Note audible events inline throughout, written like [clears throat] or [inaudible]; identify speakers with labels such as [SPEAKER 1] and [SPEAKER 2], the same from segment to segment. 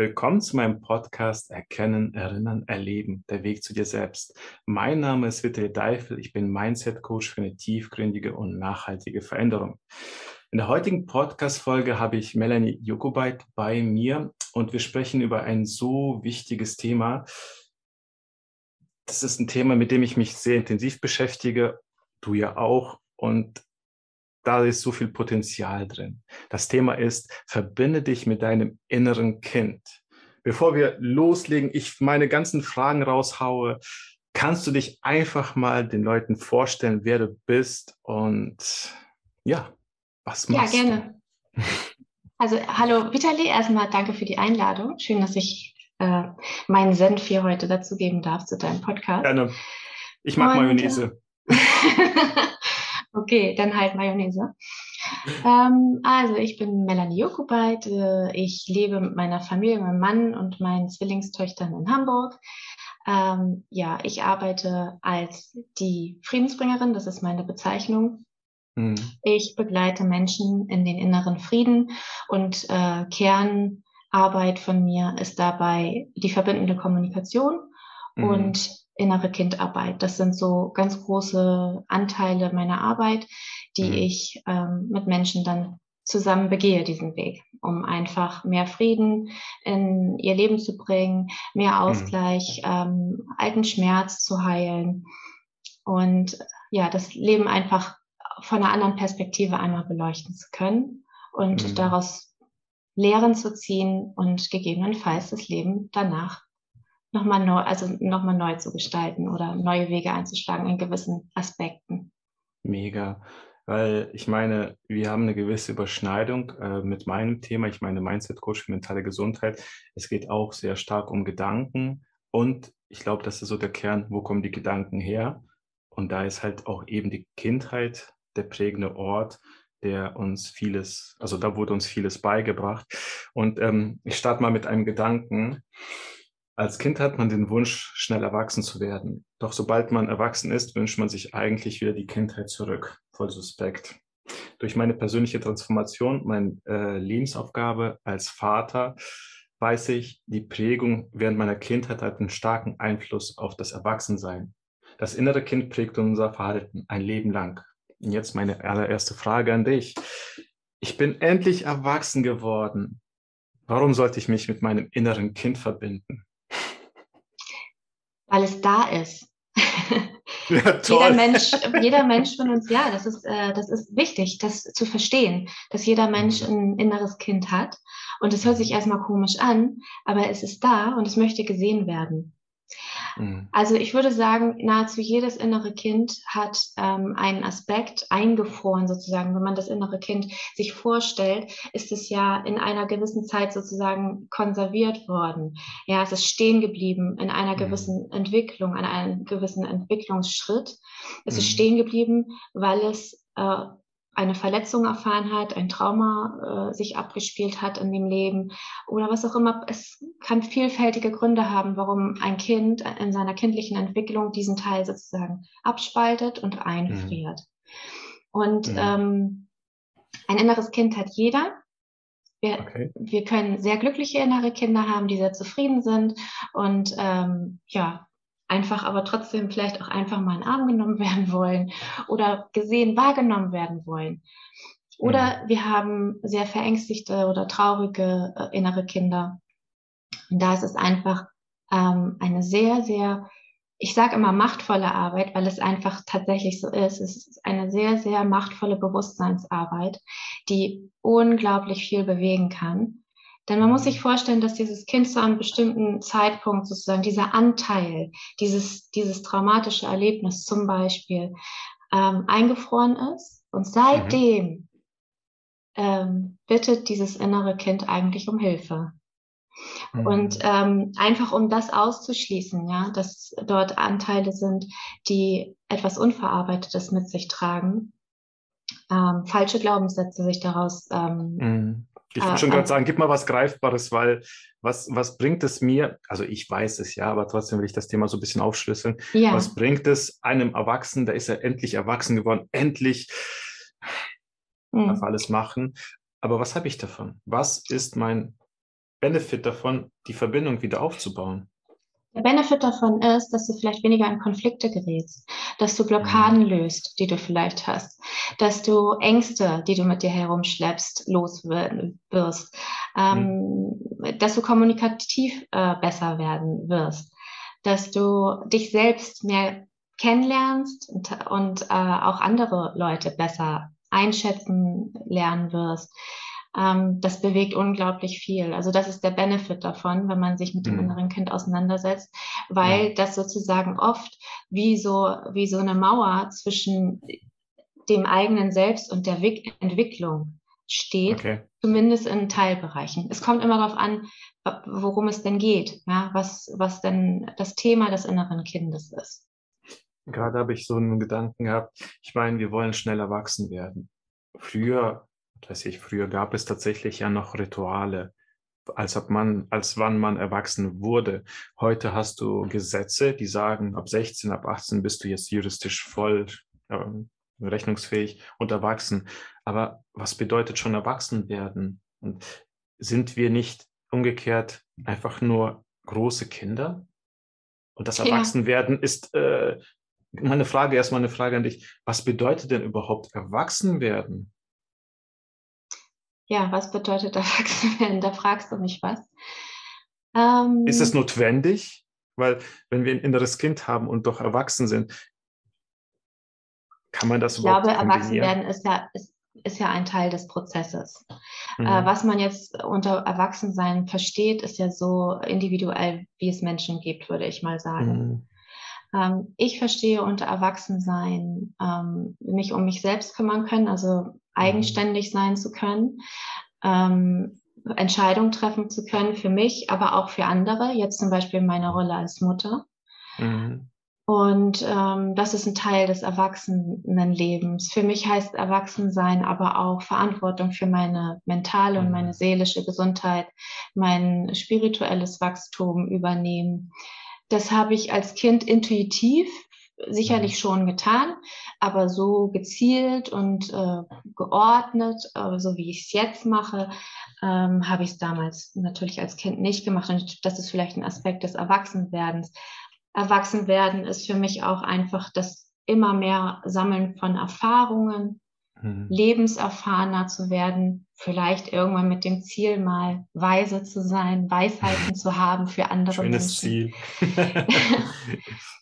[SPEAKER 1] Willkommen zu meinem Podcast Erkennen, Erinnern, Erleben, der Weg zu dir selbst. Mein Name ist Vittel Deifel, ich bin Mindset Coach für eine tiefgründige und nachhaltige Veränderung. In der heutigen Podcast-Folge habe ich Melanie Jokobait bei mir und wir sprechen über ein so wichtiges Thema. Das ist ein Thema, mit dem ich mich sehr intensiv beschäftige, du ja auch. Und da ist so viel Potenzial drin. Das Thema ist, verbinde dich mit deinem inneren Kind. Bevor wir loslegen, ich meine ganzen Fragen raushaue, kannst du dich einfach mal den Leuten vorstellen, wer du bist und ja, was machst du? Ja, gerne.
[SPEAKER 2] Du? [laughs] Also, hallo Vitali, erstmal danke für die Einladung. Schön, dass ich äh, meinen Senf hier heute dazugeben darf zu deinem Podcast. Gerne.
[SPEAKER 1] Ich mag und, Mayonnaise. [laughs]
[SPEAKER 2] Okay, dann halt Mayonnaise. ähm, also ich bin Melanie Jokubait. Äh, ich lebe mit meiner Familie, meinem Mann und meinen Zwillingstöchtern in Hamburg. Ähm, ja, ich arbeite als die Friedensbringerin, das ist meine Bezeichnung. Mhm. Ich begleite Menschen in den inneren Frieden und äh, Kernarbeit von mir ist dabei die verbindende Kommunikation mhm. und innere Kindarbeit. Das sind so ganz große Anteile meiner Arbeit, die mhm. ich ähm, mit Menschen dann zusammen begehe, diesen Weg, um einfach mehr Frieden in ihr Leben zu bringen, mehr mhm. Ausgleich, mhm. ähm, alten Schmerz zu heilen und ja, das Leben einfach von einer anderen Perspektive einmal beleuchten zu können und mhm. daraus Lehren zu ziehen und gegebenenfalls das Leben danach nochmal neu, also nochmal neu zu gestalten oder neue Wege einzuschlagen in gewissen Aspekten.
[SPEAKER 1] Mega. Weil ich meine, wir haben eine gewisse Überschneidung äh, mit meinem Thema. Ich meine, Mindset Coach für mentale Gesundheit. Es geht auch sehr stark um Gedanken. Und ich glaube, das ist so der Kern, wo kommen die Gedanken her? Und da ist halt auch eben die Kindheit der prägende Ort, der uns vieles, also da wurde uns vieles beigebracht. Und ähm, ich starte mal mit einem Gedanken. Als Kind hat man den Wunsch, schnell erwachsen zu werden. Doch sobald man erwachsen ist, wünscht man sich eigentlich wieder die Kindheit zurück. Voll suspekt. Durch meine persönliche Transformation, meine äh, Lebensaufgabe als Vater, weiß ich, die Prägung während meiner Kindheit hat einen starken Einfluss auf das Erwachsensein. Das innere Kind prägt unser Verhalten ein Leben lang. Und jetzt meine allererste Frage an dich. Ich bin endlich erwachsen geworden. Warum sollte ich mich mit meinem inneren Kind verbinden?
[SPEAKER 2] Weil es da ist. [laughs] Ja, jeder Mensch, [laughs] jeder Mensch von uns, ja, das ist, äh, das ist wichtig, das zu verstehen, dass jeder Mensch mhm. ein inneres Kind hat. Und es hört sich erstmal komisch an, aber es ist da und es möchte gesehen werden. Mhm. Also ich würde sagen, nahezu jedes innere Kind hat ähm, einen Aspekt eingefroren sozusagen. Wenn man das innere Kind sich vorstellt, ist es ja in einer gewissen Zeit sozusagen konserviert worden. Ja, es ist stehen geblieben in einer mhm. gewissen Entwicklung, an einem gewissen Entwicklungsschritt. Es mhm. ist stehen geblieben, weil es äh, eine Verletzung erfahren hat, ein Trauma äh, sich abgespielt hat in dem Leben oder was auch immer. Es kann vielfältige Gründe haben, warum ein Kind in seiner kindlichen Entwicklung diesen Teil sozusagen abspaltet und einfriert. Mhm. Und mhm. Ähm, ein inneres Kind hat jeder. Wir, okay. wir können sehr glückliche innere Kinder haben, die sehr zufrieden sind und ähm, ja, einfach aber trotzdem vielleicht auch einfach mal in den Arm genommen [laughs] werden wollen oder gesehen, wahrgenommen werden wollen. Oder wir haben sehr verängstigte oder traurige äh, innere Kinder. Und da ist es einfach ähm, eine sehr, sehr, ich sage immer machtvolle Arbeit, weil es einfach tatsächlich so ist. Es ist eine sehr, sehr machtvolle Bewusstseinsarbeit, die unglaublich viel bewegen kann. Denn man muss sich vorstellen, dass dieses Kind zu einem bestimmten Zeitpunkt sozusagen dieser Anteil, dieses, dieses traumatische Erlebnis zum Beispiel ähm, eingefroren ist. Und seitdem mhm. ähm, bittet dieses innere Kind eigentlich um Hilfe. Mhm. Und ähm, einfach um das auszuschließen, ja, dass dort Anteile sind, die etwas Unverarbeitetes mit sich tragen, ähm, falsche Glaubenssätze sich daraus ähm,
[SPEAKER 1] mhm. Ich würde ah, schon gerade sagen, gib mal was Greifbares, weil was, was bringt es mir, also ich weiß es ja, aber trotzdem will ich das Thema so ein bisschen aufschlüsseln. Ja. Was bringt es einem Erwachsenen, da ist er endlich erwachsen geworden, endlich mhm. darf alles machen. Aber was habe ich davon? Was ist mein Benefit davon, die Verbindung wieder aufzubauen?
[SPEAKER 2] Der Benefit davon ist, dass du vielleicht weniger in Konflikte gerätst, dass du Blockaden mhm. löst, die du vielleicht hast, dass du Ängste, die du mit dir herumschleppst, los wirst, ähm, mhm. dass du kommunikativ äh, besser werden wirst, dass du dich selbst mehr kennenlernst und, und äh, auch andere Leute besser einschätzen lernen wirst ähm, das bewegt unglaublich viel. Also das ist der Benefit davon, wenn man sich mit dem mhm. inneren Kind auseinandersetzt, weil ja. das sozusagen oft wie so, wie so eine Mauer zwischen dem eigenen Selbst und der Entwicklung steht, okay. zumindest in Teilbereichen. Es kommt immer darauf an, worum es denn geht, ja, was, was denn das Thema des inneren Kindes ist.
[SPEAKER 1] Gerade habe ich so einen Gedanken gehabt, ich meine, wir wollen schnell erwachsen werden. Früher weiß ich, früher gab es tatsächlich ja noch Rituale, als ob man, als wann man erwachsen wurde. Heute hast du Gesetze, die sagen, ab 16, ab 18 bist du jetzt juristisch voll ähm, rechnungsfähig und erwachsen. Aber was bedeutet schon erwachsen werden? Und sind wir nicht umgekehrt einfach nur große Kinder? Und das Erwachsenwerden ist äh, meine Frage, erstmal eine Frage an dich. Was bedeutet denn überhaupt Erwachsenwerden?
[SPEAKER 2] Ja, was bedeutet erwachsen [laughs] werden? Da fragst du mich was.
[SPEAKER 1] Ähm, ist es notwendig? Weil wenn wir ein inneres Kind haben und doch erwachsen sind, kann man das
[SPEAKER 2] ich überhaupt Ich glaube, erwachsen werden ist ja, ist, ist ja ein Teil des Prozesses. Mhm. Äh, was man jetzt unter Erwachsensein versteht, ist ja so individuell, wie es Menschen gibt, würde ich mal sagen. Mhm. Ähm, ich verstehe unter Erwachsensein ähm, mich um mich selbst kümmern können, also eigenständig sein zu können, ähm, Entscheidungen treffen zu können für mich, aber auch für andere, jetzt zum Beispiel meine Rolle als Mutter. Mhm. Und ähm, das ist ein Teil des Erwachsenenlebens. Für mich heißt Erwachsensein aber auch Verantwortung für meine mentale und meine mhm. seelische Gesundheit, mein spirituelles Wachstum übernehmen. Das habe ich als Kind intuitiv sicherlich mhm. schon getan, aber so gezielt und äh, geordnet, äh, so wie ich es jetzt mache, ähm, habe ich es damals natürlich als Kind nicht gemacht. Und das ist vielleicht ein Aspekt des Erwachsenwerdens. Erwachsenwerden ist für mich auch einfach das immer mehr Sammeln von Erfahrungen, mhm. lebenserfahrener zu werden, vielleicht irgendwann mit dem Ziel mal weise zu sein, Weisheiten [laughs] zu haben für andere
[SPEAKER 1] Schönes
[SPEAKER 2] Menschen. Ziel. [laughs] [laughs]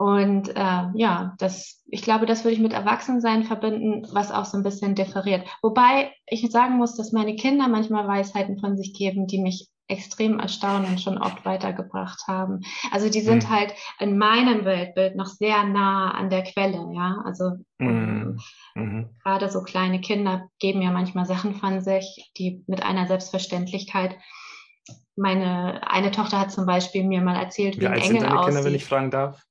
[SPEAKER 2] Und äh, ja, das, ich glaube, das würde ich mit Erwachsensein verbinden, was auch so ein bisschen differiert. Wobei ich sagen muss, dass meine Kinder manchmal Weisheiten von sich geben, die mich extrem erstaunen und schon oft weitergebracht haben. Also die sind mhm. halt in meinem Weltbild noch sehr nah an der Quelle, ja. Also mhm. mhm. gerade so kleine Kinder geben ja manchmal Sachen von sich, die mit einer Selbstverständlichkeit. Meine eine Tochter hat zum Beispiel mir mal erzählt, wie, wie ein alt Engel sind deine aussieht. Kinder,
[SPEAKER 1] wenn ich fragen darf?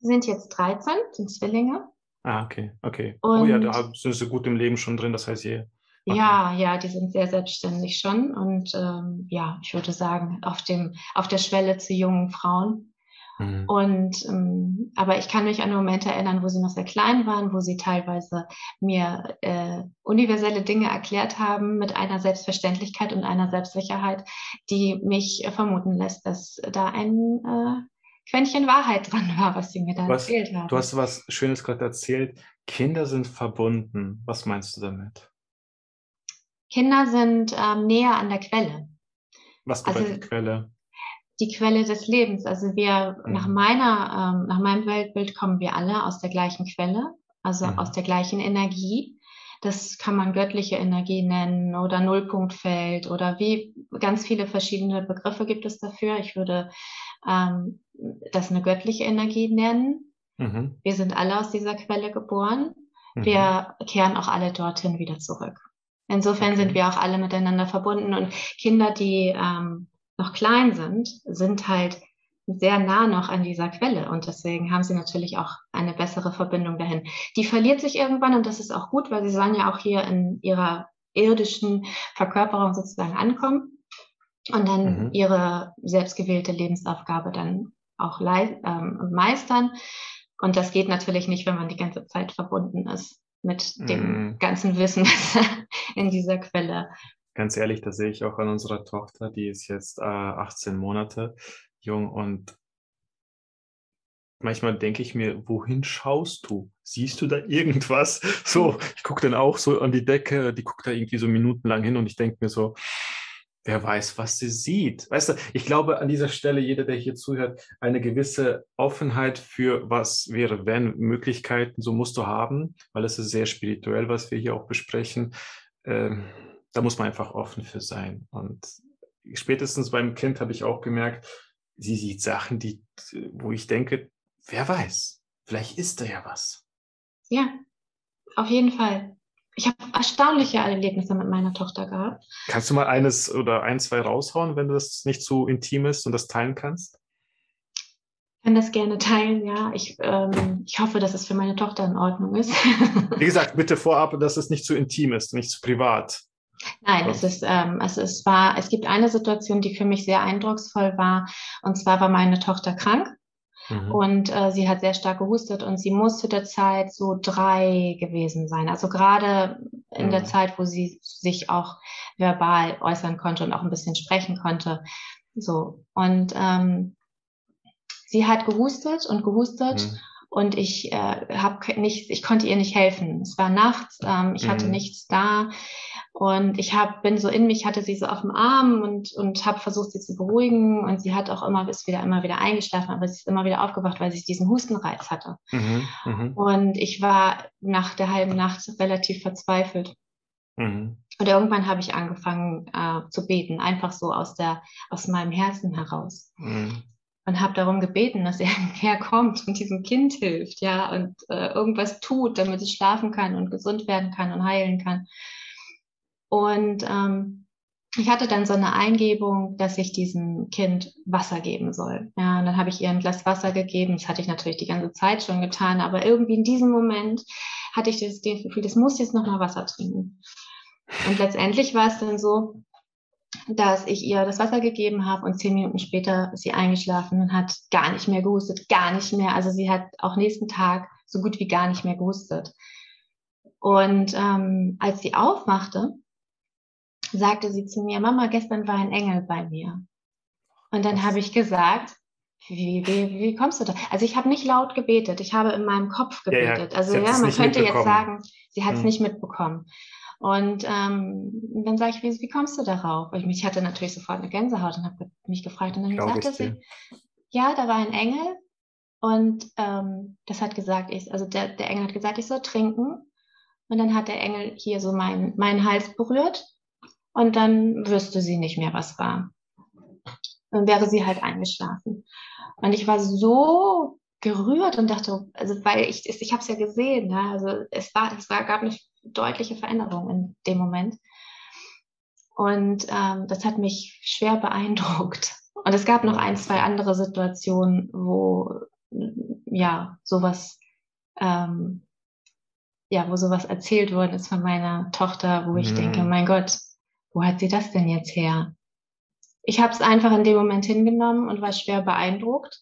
[SPEAKER 2] Sind jetzt 13, sind Zwillinge.
[SPEAKER 1] Ah, okay, okay. Und oh ja, da sind sie gut im Leben schon drin, das heißt je.
[SPEAKER 2] Okay. Ja, ja, die sind sehr selbstständig schon und ähm, ja, ich würde sagen, auf dem, auf der Schwelle zu jungen Frauen. Mhm. Und ähm, aber ich kann mich an Momente erinnern, wo sie noch sehr klein waren, wo sie teilweise mir äh, universelle Dinge erklärt haben mit einer Selbstverständlichkeit und einer Selbstsicherheit, die mich vermuten lässt, dass da ein äh, Quäntchen Wahrheit dran war, was sie mir da was, erzählt haben.
[SPEAKER 1] Du hast was Schönes gerade erzählt. Kinder sind verbunden. Was meinst du damit?
[SPEAKER 2] Kinder sind ähm, näher an der Quelle.
[SPEAKER 1] Was bedeutet also, Quelle?
[SPEAKER 2] Die Quelle des Lebens. Also wir, mhm. nach meiner, ähm, nach meinem Weltbild kommen wir alle aus der gleichen Quelle, also mhm. aus der gleichen Energie. Das kann man göttliche Energie nennen oder Nullpunktfeld oder wie ganz viele verschiedene Begriffe gibt es dafür. Ich würde ähm, das eine göttliche Energie nennen. Mhm. Wir sind alle aus dieser Quelle geboren. Mhm. Wir kehren auch alle dorthin wieder zurück. Insofern okay. sind wir auch alle miteinander verbunden und Kinder, die ähm, noch klein sind, sind halt sehr nah noch an dieser Quelle und deswegen haben sie natürlich auch eine bessere Verbindung dahin. Die verliert sich irgendwann und das ist auch gut, weil sie sollen ja auch hier in ihrer irdischen Verkörperung sozusagen ankommen und dann mhm. ihre selbstgewählte Lebensaufgabe dann auch ähm, meistern. Und das geht natürlich nicht, wenn man die ganze Zeit verbunden ist mit dem mhm. ganzen Wissen, [laughs] was in dieser Quelle
[SPEAKER 1] ganz ehrlich, das sehe ich auch an unserer Tochter, die ist jetzt äh, 18 Monate jung und manchmal denke ich mir, wohin schaust du? Siehst du da irgendwas? [laughs] So, ich gucke dann auch so an die Decke, die guckt da irgendwie so minutenlang hin und ich denke mir so, wer weiß, was sie sieht. Weißt du, ich glaube an dieser Stelle, jeder, der hier zuhört, eine gewisse Offenheit für was wäre, wenn Möglichkeiten, so musst du haben, weil es ist sehr spirituell, was wir hier auch besprechen. Ähm, da muss man einfach offen für sein. Und spätestens beim Kind habe ich auch gemerkt, sie sieht Sachen, die, wo ich denke, wer weiß, vielleicht ist da ja was.
[SPEAKER 2] Ja, auf jeden Fall. Ich habe erstaunliche Erlebnisse mit meiner Tochter gehabt.
[SPEAKER 1] Kannst du mal eines oder ein, zwei raushauen, wenn das nicht zu intim ist und das teilen kannst?
[SPEAKER 2] Ich kann das gerne teilen, ja. Ich, ähm, ich hoffe, dass es für meine Tochter in Ordnung ist.
[SPEAKER 1] Wie [laughs] gesagt, bitte vorab, dass es nicht zu intim ist, nicht zu privat.
[SPEAKER 2] Nein, es ist, ähm, es war, es gibt eine Situation, die für mich sehr eindrucksvoll war. Und zwar war meine Tochter krank Mhm. Und äh, sie hat sehr stark gehustet und sie muss zu der Zeit so drei gewesen sein. Also gerade in mhm. der Zeit, wo sie sich auch verbal äußern konnte und auch ein bisschen sprechen konnte. So. Und ähm, sie hat gehustet und gehustet. Mhm. Und ich äh, habe nicht, ich konnte ihr nicht helfen. Es war nachts, ähm, ich hatte mhm. nichts da. Und ich hab, bin so in mich, hatte sie so auf dem Arm und, und habe versucht, sie zu beruhigen. Und sie hat auch immer, ist wieder, immer wieder eingeschlafen, aber sie ist immer wieder aufgewacht, weil sie diesen Hustenreiz hatte. Mhm, mh. Und ich war nach der halben Nacht relativ verzweifelt. Mhm. Und irgendwann habe ich angefangen äh, zu beten, einfach so aus, der, aus meinem Herzen heraus. Mhm. Und habe darum gebeten, dass er [laughs] herkommt und diesem Kind hilft, ja, und äh, irgendwas tut, damit es schlafen kann und gesund werden kann und heilen kann. Und ähm, ich hatte dann so eine Eingebung, dass ich diesem Kind Wasser geben soll. Ja, und dann habe ich ihr ein Glas Wasser gegeben. Das hatte ich natürlich die ganze Zeit schon getan, aber irgendwie in diesem Moment hatte ich das, Gefühl, das muss jetzt noch mal Wasser trinken. Und letztendlich war es dann so, dass ich ihr das Wasser gegeben habe und zehn Minuten später ist sie eingeschlafen und hat gar nicht mehr gehustet, gar nicht mehr. Also sie hat auch nächsten Tag so gut wie gar nicht mehr gehustet. Und ähm, als sie aufwachte, sagte sie zu mir, Mama, gestern war ein Engel bei mir. Und dann habe ich gesagt, wie, wie, wie kommst du da? Also ich habe nicht laut gebetet, ich habe in meinem Kopf gebetet. Ja, ja. Also ja, man könnte jetzt sagen, sie hat es hm. nicht mitbekommen. Und ähm, dann sage ich, wie, wie kommst du darauf? Ich, ich hatte natürlich sofort eine Gänsehaut und habe mich gefragt. Und dann Glaube sagte sie, ja, da war ein Engel und ähm, das hat gesagt, ich, also der, der Engel hat gesagt, ich soll trinken. Und dann hat der Engel hier so mein, meinen Hals berührt und dann wüsste sie nicht mehr, was war. Dann wäre sie halt eingeschlafen. Und ich war so gerührt und dachte, also weil ich, ich habe es ja gesehen, ne? also es war, es war, gab eine deutliche Veränderung in dem Moment. Und ähm, das hat mich schwer beeindruckt. Und es gab noch ein, zwei andere Situationen, wo ja sowas ähm, ja, wo sowas erzählt worden ist von meiner Tochter, wo ich mhm. denke, mein Gott, wo hat sie das denn jetzt her? Ich habe es einfach in dem Moment hingenommen und war schwer beeindruckt.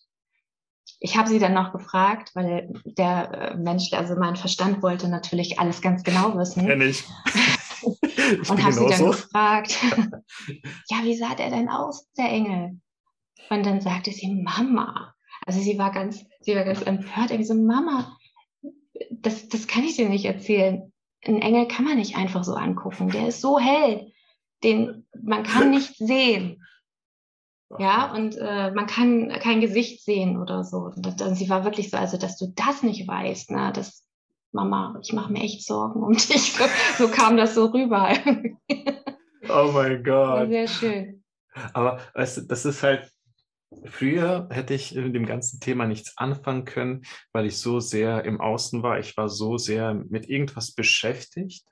[SPEAKER 2] Ich habe sie dann noch gefragt, weil der äh, Mensch, also mein Verstand wollte natürlich alles ganz genau wissen.
[SPEAKER 1] Kenn ich. [laughs]
[SPEAKER 2] ich und habe sie dann gefragt, [laughs] ja, wie sah der denn aus, der Engel? Und dann sagte sie, Mama. Also sie war ganz, sie war ganz empört. Ich so, Mama, das, das kann ich dir nicht erzählen. Ein Engel kann man nicht einfach so angucken. Der ist so hell den man kann nicht sehen. Ja, und äh, man kann kein Gesicht sehen oder so. Und, und sie war wirklich so, also dass du das nicht weißt, ne, das Mama, ich mache mir echt Sorgen um [laughs] dich. So, so kam das so rüber. [laughs]
[SPEAKER 1] oh mein Gott.
[SPEAKER 2] Sehr schön.
[SPEAKER 1] Aber weißt du, das ist halt, früher hätte ich mit dem ganzen Thema nichts anfangen können, weil ich so sehr im Außen war. Ich war so sehr mit irgendwas beschäftigt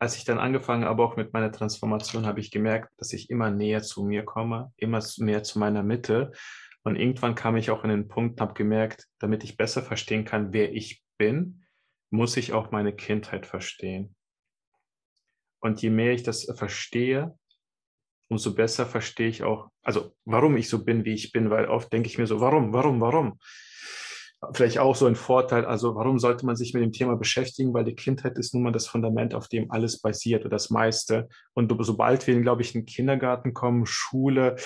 [SPEAKER 1] als ich dann angefangen habe, auch mit meiner Transformation, habe ich gemerkt, dass ich immer näher zu mir komme, immer mehr zu meiner Mitte. Und irgendwann kam ich auch in den Punkt, habe gemerkt, damit ich besser verstehen kann, wer ich bin, muss ich auch meine Kindheit verstehen. Und je mehr ich das verstehe, umso besser verstehe ich auch, also warum ich so bin, wie ich bin, weil oft denke ich mir so, warum, warum, warum? Vielleicht auch so ein Vorteil. Also warum sollte man sich mit dem Thema beschäftigen? Weil die Kindheit ist nun mal das Fundament, auf dem alles basiert oder das meiste. Und sobald wir, glaube ich, in den Kindergarten kommen, Schule,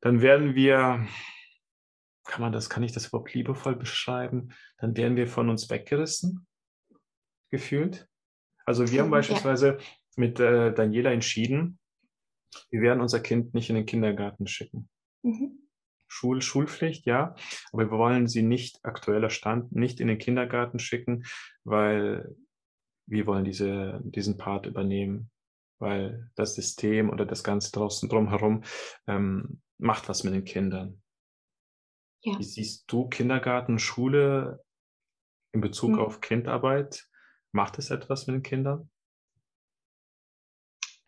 [SPEAKER 1] dann werden wir, kann man das, kann ich das überhaupt liebevoll beschreiben? Dann werden wir von uns weggerissen, gefühlt. Also wir haben beispielsweise mit äh, Daniela entschieden, wir werden unser Kind nicht in den Kindergarten schicken. Mhm. Schul Schulpflicht, ja, aber wir wollen sie nicht aktueller Stand nicht in den Kindergarten schicken, weil wir wollen diese, diesen Part übernehmen, weil das System oder das Ganze draußen drumherum ähm, macht was mit den Kindern. Ja. Wie siehst du Kindergarten, Schule in Bezug hm. auf Kindarbeit? Macht es etwas mit den Kindern?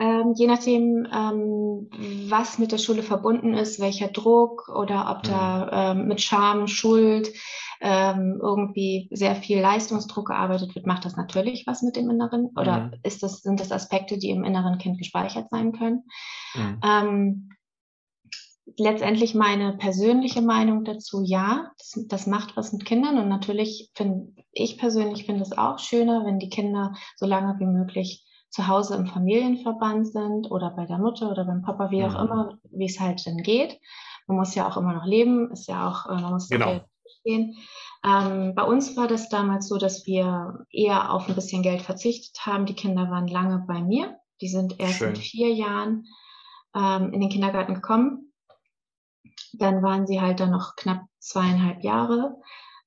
[SPEAKER 2] Ähm, je nachdem, ähm, was mit der Schule verbunden ist, welcher Druck oder ob da mhm. ähm, mit Scham, Schuld ähm, irgendwie sehr viel Leistungsdruck gearbeitet wird, macht das natürlich was mit dem Inneren oder mhm. ist das, sind das Aspekte, die im inneren Kind gespeichert sein können. Mhm. Ähm, letztendlich meine persönliche Meinung dazu, ja, das, das macht was mit Kindern und natürlich finde ich persönlich finde es auch schöner, wenn die Kinder so lange wie möglich zu Hause im Familienverband sind oder bei der Mutter oder beim Papa, wie auch mhm. immer, wie es halt denn geht. Man muss ja auch immer noch leben, ist ja auch, äh, man muss genau. verstehen. Ähm, bei uns war das damals so, dass wir eher auf ein bisschen Geld verzichtet haben. Die Kinder waren lange bei mir. Die sind erst Schön. mit vier Jahren ähm, in den Kindergarten gekommen. Dann waren sie halt dann noch knapp zweieinhalb Jahre.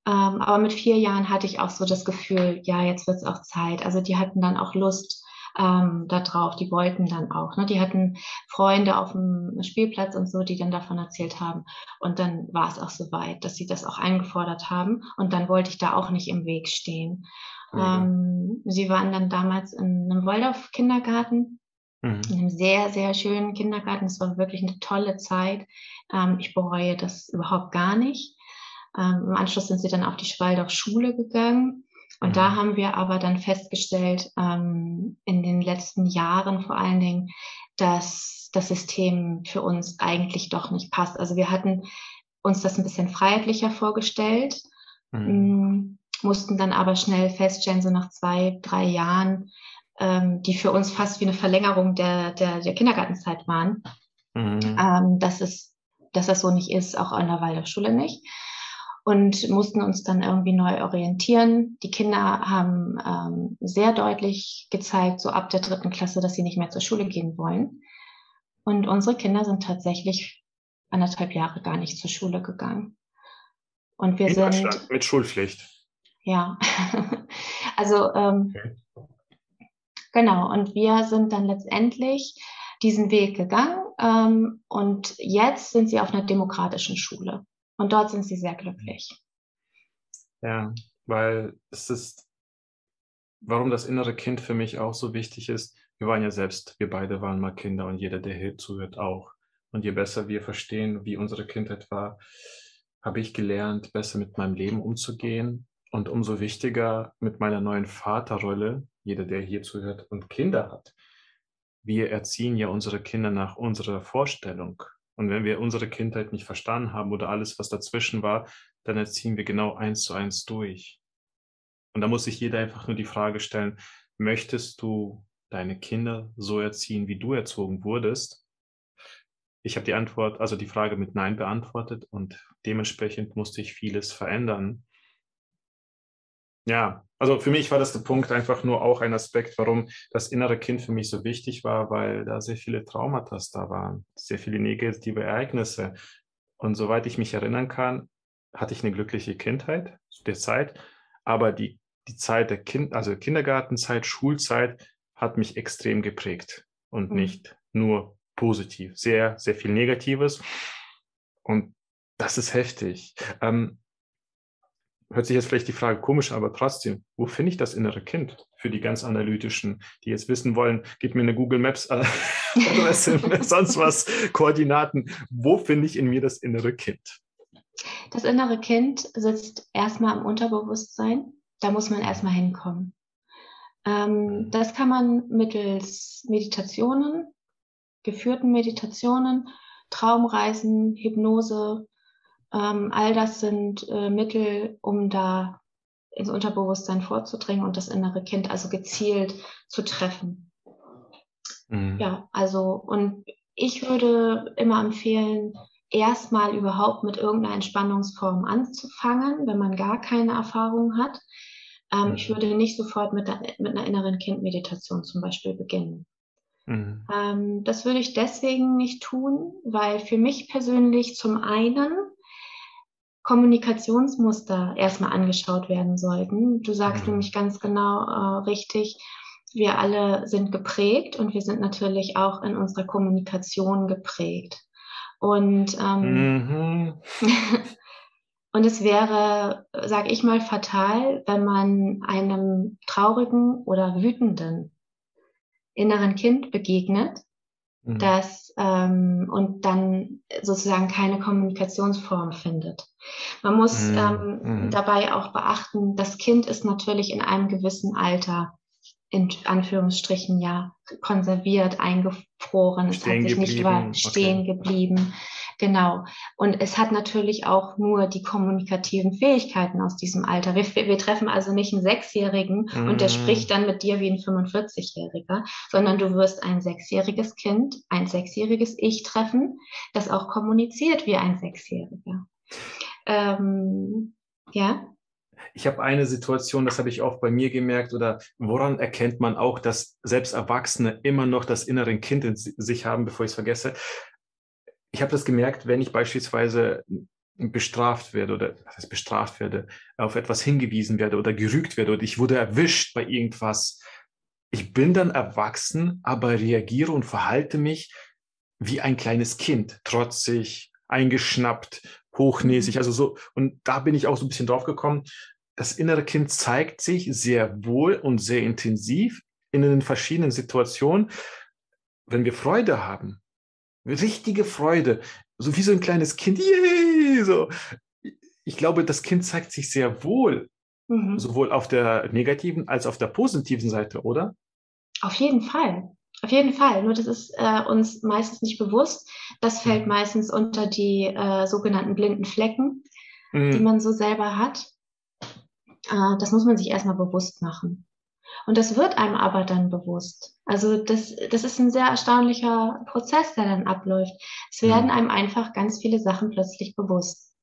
[SPEAKER 2] Ähm, aber mit vier Jahren hatte ich auch so das Gefühl, ja, jetzt wird es auch Zeit. Also die hatten dann auch Lust, ähm, da drauf. Die wollten dann auch. Ne? Die hatten Freunde auf dem Spielplatz und so, die dann davon erzählt haben. Und dann war es auch so weit, dass sie das auch eingefordert haben. Und dann wollte ich da auch nicht im Weg stehen. Mhm. Ähm, sie waren dann damals in einem Waldorf-Kindergarten. Mhm. In einem sehr, sehr schönen Kindergarten. Es war wirklich eine tolle Zeit. Ähm, ich bereue das überhaupt gar nicht. Ähm, Im Anschluss sind sie dann auf die Waldorf-Schule gegangen. Und mhm. da haben wir aber dann festgestellt, ähm, in den letzten Jahren vor allen Dingen, dass das System für uns eigentlich doch nicht passt. Also wir hatten uns das ein bisschen freiheitlicher vorgestellt, mhm. Mm, mussten dann aber schnell feststellen, so nach zwei, drei Jahren, ähm, die für uns fast wie eine Verlängerung der, der, der Kindergartenzeit waren, mhm. ähm, dass, es, dass das so nicht ist, auch an der Waldorfschule nicht und mussten uns dann irgendwie neu orientieren. Die Kinder haben ähm, sehr deutlich gezeigt, so ab der dritten Klasse, dass sie nicht mehr zur Schule gehen wollen. Und unsere Kinder sind tatsächlich anderthalb Jahre gar nicht zur Schule gegangen. Und wir In sind
[SPEAKER 1] mit Schulpflicht.
[SPEAKER 2] Ja, [laughs] also ähm, okay. genau. Und wir sind dann letztendlich diesen Weg gegangen ähm, und jetzt sind sie auf einer demokratischen Schule. Und dort sind sie sehr glücklich.
[SPEAKER 1] Ja, weil es ist, warum das innere Kind für mich auch so wichtig ist. Wir waren ja selbst, wir beide waren mal Kinder und jeder, der hier zuhört, auch. Und je besser wir verstehen, wie unsere Kindheit war, habe ich gelernt, besser mit meinem Leben umzugehen und umso wichtiger mit meiner neuen Vaterrolle, jeder, der hier zuhört und Kinder hat. Wir erziehen ja unsere Kinder nach unserer Vorstellung und wenn wir unsere Kindheit nicht verstanden haben oder alles, was dazwischen war, dann erziehen wir genau eins zu eins durch. Und da muss sich jeder einfach nur die Frage stellen, möchtest du deine Kinder so erziehen, wie du erzogen wurdest? Ich habe die Antwort, also die Frage mit Nein beantwortet und dementsprechend musste ich vieles verändern. Ja, also für mich war das der Punkt einfach nur auch ein Aspekt, warum das innere Kind für mich so wichtig war, weil da sehr viele Traumata da waren, sehr viele negative Ereignisse. Und soweit ich mich erinnern kann, hatte ich eine glückliche Kindheit zu der Zeit, aber die, die Zeit der Kind, also Kindergartenzeit, Schulzeit hat mich extrem geprägt und mhm. nicht nur positiv, sehr, sehr viel Negatives. Und das ist heftig. Ähm, hört sich jetzt vielleicht die Frage komisch, aber trotzdem, wo finde ich das innere Kind für die ganz analytischen, die jetzt wissen wollen, gib mir eine Google Maps [laughs] Adresse, [laughs] sonst was, Koordinaten. Wo finde ich in mir das innere Kind?
[SPEAKER 2] Das innere Kind sitzt erstmal im Unterbewusstsein. Da muss man erstmal hinkommen. Ähm, mhm. das kann man mittels Meditationen, geführten Meditationen, Traumreisen, Hypnose, Ähm, all das sind äh, Mittel, um da ins Unterbewusstsein vorzudringen und das innere Kind also gezielt zu treffen. Mhm. Ja, also und ich würde immer empfehlen, erstmal überhaupt mit irgendeiner Entspannungsform anzufangen, wenn man gar keine Erfahrung hat. Ähm, mhm. Ich würde nicht sofort mit, der, mit einer inneren Kindmeditation zum Beispiel beginnen. Mhm. Ähm, das würde ich deswegen nicht tun, weil für mich persönlich zum einen Kommunikationsmuster erstmal angeschaut werden sollten. Du sagst mhm. nämlich ganz genau äh, richtig, wir alle sind geprägt und wir sind natürlich auch in unserer Kommunikation geprägt. Und, ähm, mhm. [laughs] und es wäre, sag ich mal, fatal, wenn man einem traurigen oder wütenden inneren Kind begegnet, mhm. das ähm, und dann sozusagen keine Kommunikationsform findet. Man muss mhm. Ähm, mhm. dabei auch beachten, das Kind ist natürlich in einem gewissen Alter in Anführungsstrichen ja konserviert, eingefroren, es hat sich nicht war, stehen okay. geblieben. Genau. Und es hat natürlich auch nur die kommunikativen Fähigkeiten aus diesem Alter. Wir, wir treffen also nicht einen Sechsjährigen mm. und der mhm. spricht dann mit dir wie ein 45-Jähriger, sondern du wirst ein sechsjähriges Kind, ein sechsjähriges Ich treffen, das auch kommuniziert wie ein Sechsjähriger. Ähm, ja.
[SPEAKER 1] Ich habe eine Situation, das habe ich auch bei mir gemerkt, oder woran erkennt man auch, dass selbst Erwachsene immer noch das innere Kind in sich haben, bevor ich es vergesse? Ich habe das gemerkt, wenn ich beispielsweise bestraft werde oder was heißt bestraft werde, auf etwas hingewiesen werde oder gerügt werde oder ich wurde erwischt bei irgendwas. Ich bin dann erwachsen, aber reagiere und verhalte mich wie ein kleines Kind, trotzig, eingeschnappt, hochnäsig, mhm. also so. Und da bin ich auch so ein bisschen drauf gekommen das innere Kind zeigt sich sehr wohl und sehr intensiv in den verschiedenen Situationen, wenn wir Freude haben. Richtige Freude, so wie so ein kleines Kind. Yay, so. Ich glaube, das Kind zeigt sich sehr wohl, mhm. sowohl auf der negativen als auf der positiven Seite, oder?
[SPEAKER 2] Auf jeden Fall. Auf jeden Fall. Nur das ist äh, uns meistens nicht bewusst. Das fällt mhm. meistens unter die äh, sogenannten blinden Flecken, mhm. die man so selber hat. Äh, das muss man sich erstmal bewusst machen. Und das wird einem aber dann bewusst. Also das, das ist ein sehr erstaunlicher Prozess, der dann abläuft. Es werden mhm. einem einfach ganz viele Sachen plötzlich bewusst.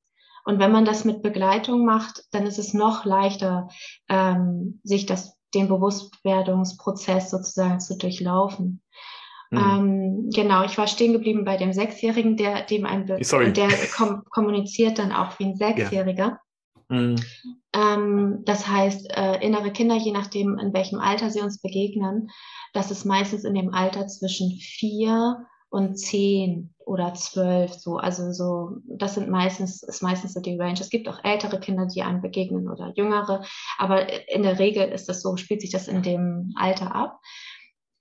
[SPEAKER 2] Und wenn man das mit Begleitung macht, dann ist es noch leichter, ähm, sich das, den Bewusstwerdungsprozess sozusagen zu durchlaufen. Mhm. Ähm, genau, ich war stehen geblieben bei dem Sechsjährigen, der dem ein Be Sorry. der kom kommuniziert dann auch wie ein Sechsjähriger. Mhm. Ähm, das heißt, äh, innere Kinder, je nachdem, in welchem Alter sie uns begegnen, das ist meistens in dem Alter zwischen vier und zehn oder zwölf, so. Also so, das sind meistens, ist meistens so die Range. Es gibt auch ältere Kinder, die einem begegnen oder jüngere, aber in der Regel ist das so, spielt sich das in dem Alter ab.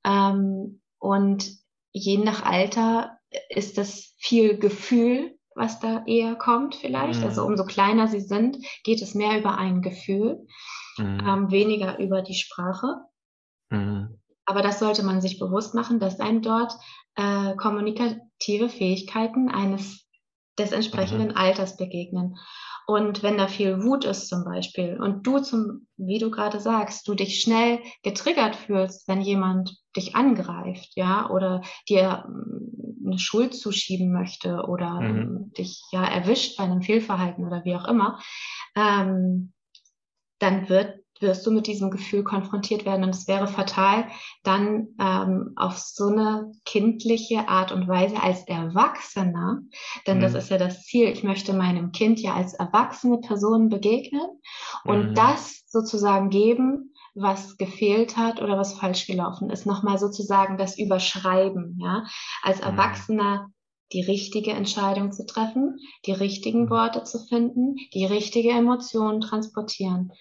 [SPEAKER 2] Ähm, und je nach Alter ist das viel Gefühl, was da eher kommt vielleicht. Also mhm. Also umso kleiner sie sind, geht es mehr über ein Gefühl, mhm. ähm, weniger über die Sprache. Mhm. Aber das sollte man sich bewusst machen, dass einem dort äh, kommunikative Fähigkeiten eines des entsprechenden mhm. Alters begegnen. Und wenn da viel Wut ist zum Beispiel und du zum, wie du gerade sagst, du dich schnell getriggert fühlst, wenn jemand dich angreift, ja, oder dir mm, eine Schuld zuschieben möchte oder mhm. dich ja erwischt bei einem Fehlverhalten oder wie auch immer, ähm, dann wird wirst du mit diesem Gefühl konfrontiert werden. Und es wäre fatal, dann ähm, auf so eine kindliche Art und Weise als Erwachsener, denn mhm. das ist ja das Ziel, ich möchte meinem Kind ja als erwachsene Person begegnen und mhm. das sozusagen geben, was gefehlt hat oder was falsch gelaufen ist. Nochmal sozusagen das Überschreiben, ja, als mhm. Erwachsener die richtige Entscheidung zu treffen, die richtigen mhm. Worte zu finden, die richtige Emotion transportieren.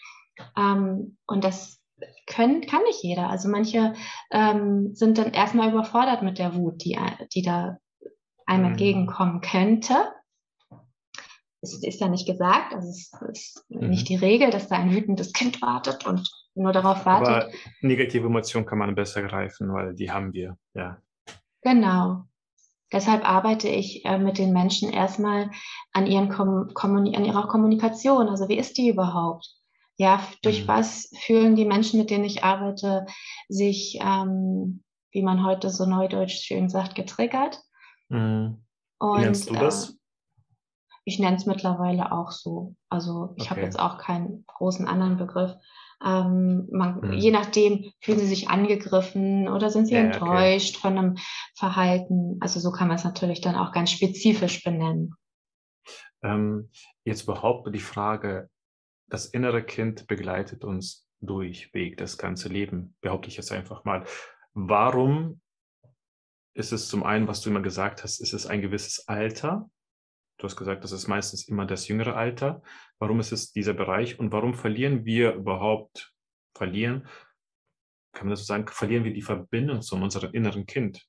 [SPEAKER 2] Ähm, und das können, kann nicht jeder. Also manche ähm, sind dann erstmal überfordert mit der Wut, die, die da einem mhm. entgegenkommen könnte. Es ist ja nicht gesagt, also es ist mhm. nicht die Regel, dass da ein wütendes Kind wartet und nur darauf wartet. Aber
[SPEAKER 1] negative Emotionen kann man besser greifen, weil die haben wir, ja.
[SPEAKER 2] Genau, Deshalb arbeite ich äh, mit den Menschen erstmal an, ihren Kom an ihrer Kommunikation. Also wie ist die überhaupt? Ja, durch mhm. was fühlen die Menschen, mit denen ich arbeite, sich, ähm, wie man heute so neudeutsch schön sagt, getriggert?
[SPEAKER 1] Mhm. Und, nennst du das? Äh,
[SPEAKER 2] ich nenne es mittlerweile auch so. Also ich okay. habe jetzt auch keinen großen anderen Begriff. Ähm, man, mhm. Je nachdem fühlen sie sich angegriffen oder sind sie ja, enttäuscht okay. von einem Verhalten. Also so kann man es natürlich dann auch ganz spezifisch benennen.
[SPEAKER 1] Ähm, jetzt überhaupt die Frage, das innere Kind begleitet uns durchweg das ganze Leben, behaupte ich jetzt einfach mal. Warum ist es zum einen, was du immer gesagt hast, ist es ein gewisses Alter, Du hast gesagt, das ist meistens immer das jüngere Alter. Warum ist es dieser Bereich und warum verlieren wir überhaupt, verlieren, kann man das so sagen, verlieren wir die Verbindung zu unserem inneren Kind?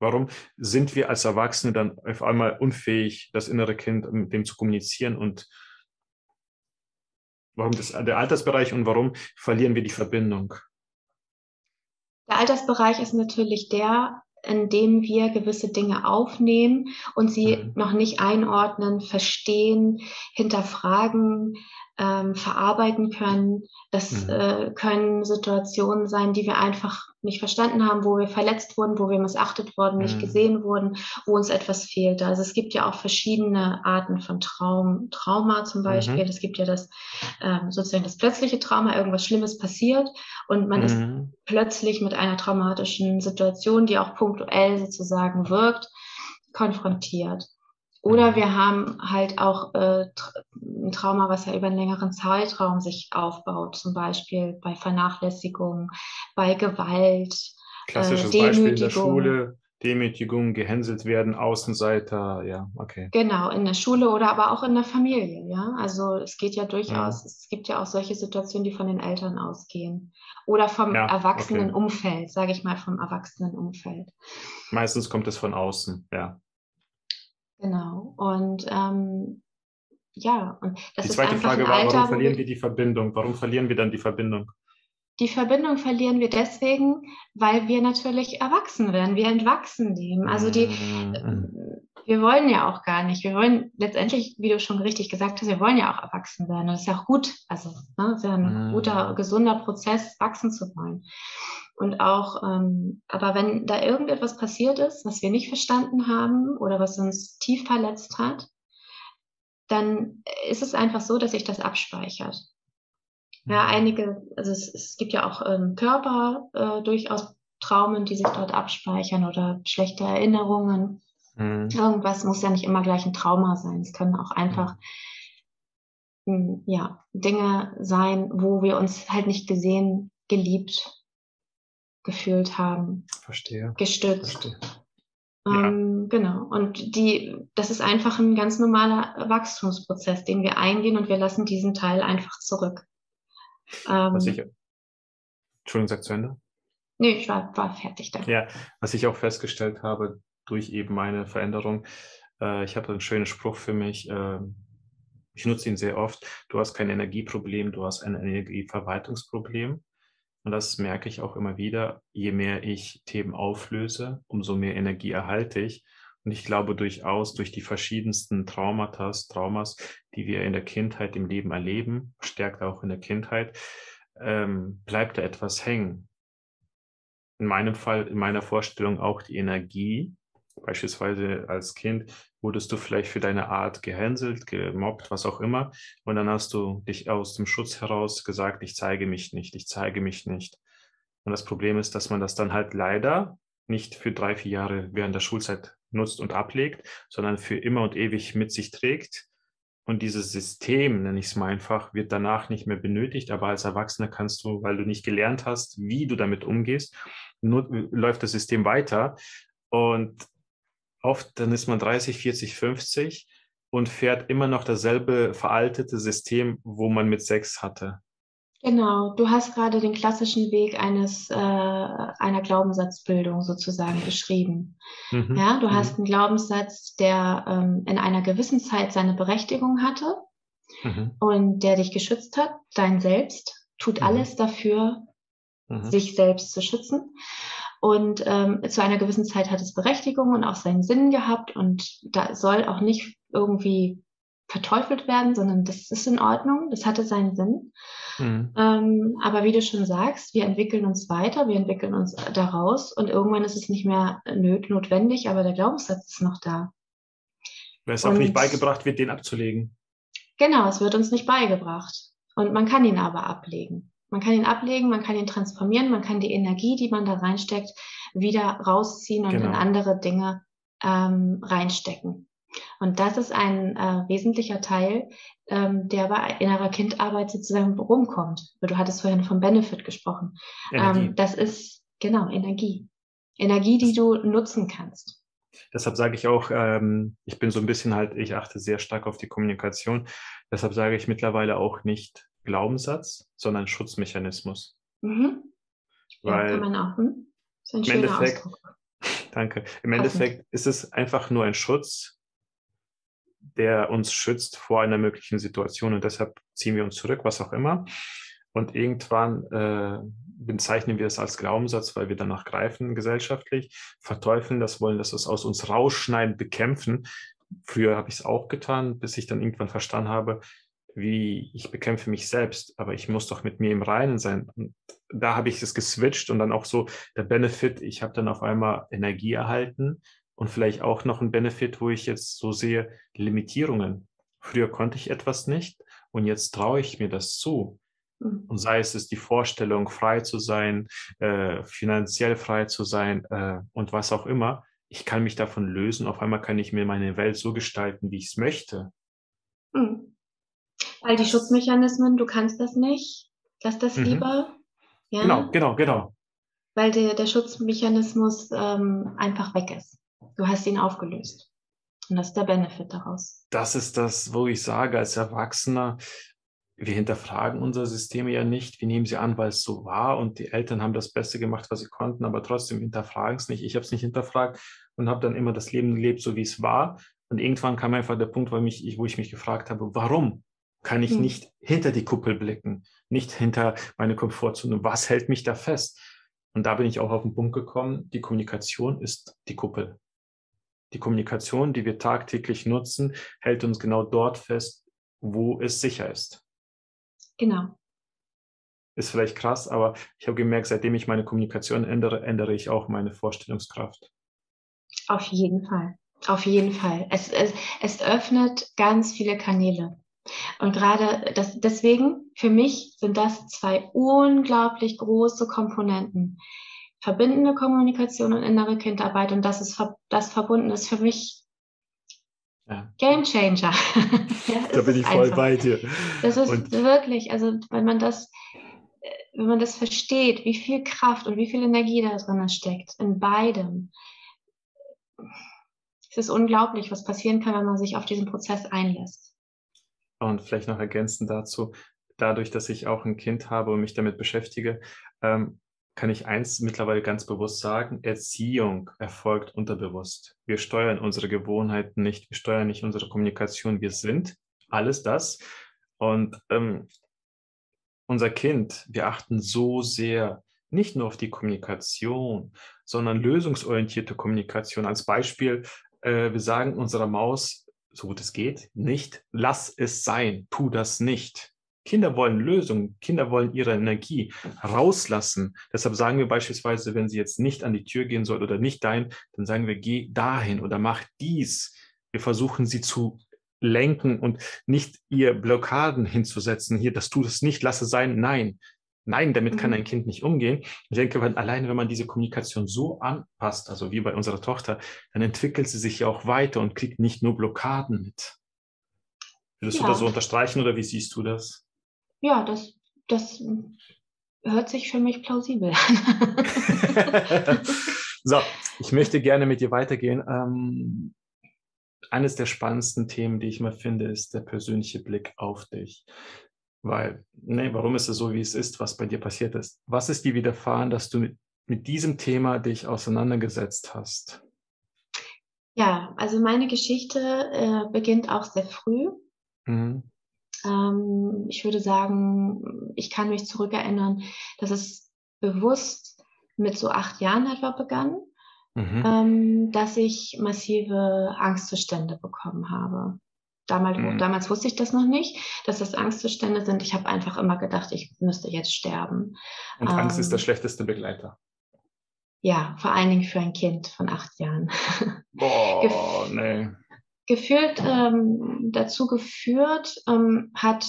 [SPEAKER 1] Warum sind wir als Erwachsene dann auf einmal unfähig, das innere Kind mit dem zu kommunizieren und warum das, der Altersbereich und warum verlieren wir die Verbindung?
[SPEAKER 2] Der Altersbereich ist natürlich der, indem wir gewisse Dinge aufnehmen und sie mhm. noch nicht einordnen, verstehen, hinterfragen, ähm, verarbeiten können. Das mhm. äh, können Situationen sein, die wir einfach nicht verstanden haben, wo wir verletzt wurden, wo wir missachtet wurden, nicht mhm. gesehen wurden, wo uns etwas fehlt. Also es gibt ja auch verschiedene Arten von Traum, Trauma zum mhm. Beispiel. Mhm. Es gibt ja das ähm, sozusagen das plötzliche Trauma, irgendwas Schlimmes passiert und man ist mhm. plötzlich mit einer traumatischen Situation, die auch punktuell sozusagen wirkt, konfrontiert. Oder wir haben halt auch äh, ein Trauma, was ja über einen längeren Zeitraum sich aufbaut, zum Beispiel bei Vernachlässigung, bei Gewalt.
[SPEAKER 1] Klassisches äh, Beispiel in der Schule, Demütigung, gehänselt werden, Außenseiter, ja, okay.
[SPEAKER 2] Genau, in der Schule oder aber auch in der Familie, ja. Also es geht ja durchaus, ja. es gibt ja auch solche Situationen, die von den Eltern ausgehen. Oder vom ja, Erwachsenenumfeld, okay. sage ich mal, vom Erwachsenenumfeld.
[SPEAKER 1] Meistens kommt es von außen, ja.
[SPEAKER 2] Genau. Und ähm, ja, und
[SPEAKER 1] das die zweite Frage war, Alter, warum verlieren wir die Verbindung? Warum verlieren wir dann die Verbindung?
[SPEAKER 2] Die Verbindung verlieren wir deswegen, weil wir natürlich erwachsen werden, wir entwachsen dem. Also die, mhm. wir wollen ja auch gar nicht. Wir wollen letztendlich, wie du schon richtig gesagt hast, wir wollen ja auch erwachsen werden. Und das ist ja auch gut. Also, ne, das ist ja ein mhm. guter, gesunder Prozess, wachsen zu wollen. Und auch, ähm, aber wenn da irgendetwas passiert ist, was wir nicht verstanden haben oder was uns tief verletzt hat, dann ist es einfach so, dass sich das abspeichert. Ja, mhm. einige, also es, es gibt ja auch im Körper äh, durchaus Traumen, die sich dort abspeichern oder schlechte Erinnerungen. Mhm. Irgendwas muss ja nicht immer gleich ein Trauma sein. Es können auch einfach mhm. ja, Dinge sein, wo wir uns halt nicht gesehen, geliebt gefühlt haben.
[SPEAKER 1] Verstehe.
[SPEAKER 2] Gestützt. Verstehe. Ähm, ja. Genau. Und die, das ist einfach ein ganz normaler Wachstumsprozess, den wir eingehen und wir lassen diesen Teil einfach zurück.
[SPEAKER 1] Ähm, was ich, Entschuldigung, sag zu Ende.
[SPEAKER 2] Nee, ich war, war fertig da.
[SPEAKER 1] Ja, was ich auch festgestellt habe durch eben meine Veränderung, äh, ich habe einen schönen Spruch für mich, äh, ich nutze ihn sehr oft, du hast kein Energieproblem, du hast ein Energieverwaltungsproblem. Und das merke ich auch immer wieder. Je mehr ich Themen auflöse, umso mehr Energie erhalte ich. Und ich glaube durchaus durch die verschiedensten Traumata, Traumas, die wir in der Kindheit im Leben erleben, stärkt auch in der Kindheit, ähm, bleibt da etwas hängen. In meinem Fall, in meiner Vorstellung auch die Energie. Beispielsweise als Kind wurdest du vielleicht für deine Art gehänselt, gemobbt, was auch immer. Und dann hast du dich aus dem Schutz heraus gesagt, ich zeige mich nicht, ich zeige mich nicht. Und das Problem ist, dass man das dann halt leider nicht für drei, vier Jahre während der Schulzeit nutzt und ablegt, sondern für immer und ewig mit sich trägt. Und dieses System, nenne ich es mal einfach, wird danach nicht mehr benötigt. Aber als Erwachsener kannst du, weil du nicht gelernt hast, wie du damit umgehst, nur, läuft das System weiter. Und oft, dann ist man 30, 40, 50 und fährt immer noch dasselbe veraltete System, wo man mit sechs hatte.
[SPEAKER 2] Genau, du hast gerade den klassischen Weg eines äh, einer Glaubenssatzbildung sozusagen beschrieben. Mhm. Ja, du mhm. hast einen Glaubenssatz, der ähm, in einer gewissen Zeit seine Berechtigung hatte mhm. und der dich geschützt hat. Dein Selbst tut mhm. alles dafür, mhm. sich selbst zu schützen. Und ähm, zu einer gewissen Zeit hat es Berechtigung und auch seinen Sinn gehabt und da soll auch nicht irgendwie verteufelt werden, sondern das ist in Ordnung, das hatte seinen Sinn. Mhm. Ähm, aber wie du schon sagst, wir entwickeln uns weiter, wir entwickeln uns daraus und irgendwann ist es nicht mehr notwendig, aber der Glaubenssatz ist noch da.
[SPEAKER 1] Weil es auch nicht beigebracht wird, den abzulegen.
[SPEAKER 2] Genau, es wird uns nicht beigebracht. Und man kann ihn aber ablegen. Man kann ihn ablegen, man kann ihn transformieren, man kann die Energie, die man da reinsteckt, wieder rausziehen und genau. in andere Dinge ähm, reinstecken. Und das ist ein äh, wesentlicher Teil, ähm, der bei innerer Kindarbeit sozusagen rumkommt. Du hattest vorhin vom Benefit gesprochen. Ähm, das ist genau Energie. Energie, die du nutzen kannst.
[SPEAKER 1] Deshalb sage ich auch, ähm, ich bin so ein bisschen halt, ich achte sehr stark auf die Kommunikation. Deshalb sage ich mittlerweile auch nicht Glaubenssatz, sondern Schutzmechanismus. Mhm.
[SPEAKER 2] Weil ja, kann man auch. Hm?
[SPEAKER 1] Ist ein schöner Endeffekt, Ausdruck. [laughs] Danke. Im Endeffekt ist es einfach nur ein Schutz, der uns schützt vor einer möglichen Situation und deshalb ziehen wir uns zurück, was auch immer. Und irgendwann äh, bezeichnen wir es als Glaubenssatz, weil wir danach greifen gesellschaftlich, verteufeln das, wollen das aus uns rausschneiden, bekämpfen. Früher habe ich es auch getan, bis ich dann irgendwann verstanden habe, wie ich bekämpfe mich selbst, aber ich muss doch mit mir im Reinen sein. Und da habe ich es geswitcht und dann auch so der Benefit, ich habe dann auf einmal Energie erhalten und vielleicht auch noch ein Benefit, wo ich jetzt so sehe, Limitierungen. Früher konnte ich etwas nicht und jetzt traue ich mir das zu. Mhm. Und sei es, es die Vorstellung, frei zu sein, äh, finanziell frei zu sein äh, und was auch immer. Ich kann mich davon lösen. Auf einmal kann ich mir meine Welt so gestalten, wie ich es möchte.
[SPEAKER 2] Mhm. Weil die Schutzmechanismen, du kannst das nicht, lass das mhm. lieber.
[SPEAKER 1] Ja? Genau, genau, genau.
[SPEAKER 2] Weil der, der Schutzmechanismus ähm, einfach weg ist. Du hast ihn aufgelöst. Und das ist der Benefit daraus.
[SPEAKER 1] Das ist das, wo ich sage, als Erwachsener, wir hinterfragen unsere Systeme ja nicht. Wir nehmen sie an, weil es so war und die Eltern haben das Beste gemacht, was sie konnten, aber trotzdem hinterfragen es nicht. Ich habe es nicht hinterfragt und habe dann immer das Leben gelebt, so wie es war. Und irgendwann kam einfach der Punkt, wo, mich, wo ich mich gefragt habe, warum kann ich hm. nicht hinter die Kuppel blicken, nicht hinter meine Komfortzone? Was hält mich da fest? Und da bin ich auch auf den Punkt gekommen, die Kommunikation ist die Kuppel. Die Kommunikation, die wir tagtäglich nutzen, hält uns genau dort fest, wo es sicher ist.
[SPEAKER 2] Genau.
[SPEAKER 1] Ist vielleicht krass, aber ich habe gemerkt, seitdem ich meine Kommunikation ändere, ändere ich auch meine Vorstellungskraft.
[SPEAKER 2] Auf jeden Fall. Auf jeden Fall. Es, es, es öffnet ganz viele Kanäle. Und gerade das, deswegen, für mich sind das zwei unglaublich große Komponenten. Verbindende Kommunikation und innere Kindarbeit. Und das ist, das verbunden ist für mich ja. Game Changer. [laughs]
[SPEAKER 1] ja, da bin ich voll einfach. bei dir.
[SPEAKER 2] Das ist und wirklich, also wenn man das, wenn man das versteht, wie viel Kraft und wie viel Energie da drin steckt, in beidem. Es ist unglaublich, was passieren kann, wenn man sich auf diesen Prozess einlässt.
[SPEAKER 1] Und vielleicht noch ergänzend dazu, dadurch, dass ich auch ein Kind habe und mich damit beschäftige, ähm, kann ich eins mittlerweile ganz bewusst sagen, Erziehung erfolgt unterbewusst. Wir steuern unsere Gewohnheiten nicht, wir steuern nicht unsere Kommunikation, wir sind alles das. Und ähm, unser Kind, wir achten so sehr nicht nur auf die Kommunikation, sondern lösungsorientierte Kommunikation. Als Beispiel, äh, wir sagen unserer Maus, so gut es geht, nicht, lass es sein, tu das nicht. Kinder wollen Lösungen, Kinder wollen ihre Energie rauslassen. Deshalb sagen wir beispielsweise, wenn sie jetzt nicht an die Tür gehen soll oder nicht dahin, dann sagen wir, geh dahin oder mach dies. Wir versuchen sie zu lenken und nicht ihr Blockaden hinzusetzen. Hier, das tut es nicht, lasse sein. Nein, nein, damit kann mhm. ein Kind nicht umgehen. Ich denke, weil alleine, wenn man diese Kommunikation so anpasst, also wie bei unserer Tochter, dann entwickelt sie sich ja auch weiter und kriegt nicht nur Blockaden mit. Würdest ja. du das so unterstreichen oder wie siehst du das?
[SPEAKER 2] ja, das, das hört sich für mich plausibel an. [laughs]
[SPEAKER 1] so, ich möchte gerne mit dir weitergehen. Ähm, eines der spannendsten Themen, die ich mal finde, ist der persönliche Blick auf dich. Weil, ne, warum ist es so, wie es ist, was bei dir passiert ist? Was ist dir widerfahren, dass du mit, mit diesem Thema dich auseinandergesetzt hast?
[SPEAKER 2] Ja, also meine Geschichte äh, beginnt auch sehr früh. Mhm. Ähm, ich würde sagen, ich kann mich zurückerinnern, dass es bewusst mit so acht Jahren etwa begann, mhm. ähm, dass ich massive Angstzustände bekommen habe. Damals, mhm. damals wusste ich das noch nicht, dass das Angstzustände sind. Ich habe einfach immer gedacht, ich müsste jetzt sterben.
[SPEAKER 1] Und ähm, Angst ist der ähm, schlechteste Begleiter.
[SPEAKER 2] Ja, vor allen Dingen für ein Kind von acht Jahren. [laughs]
[SPEAKER 1] Boah, Gef nee.
[SPEAKER 2] Gefühlt, ähm, dazu geführt ähm, hat,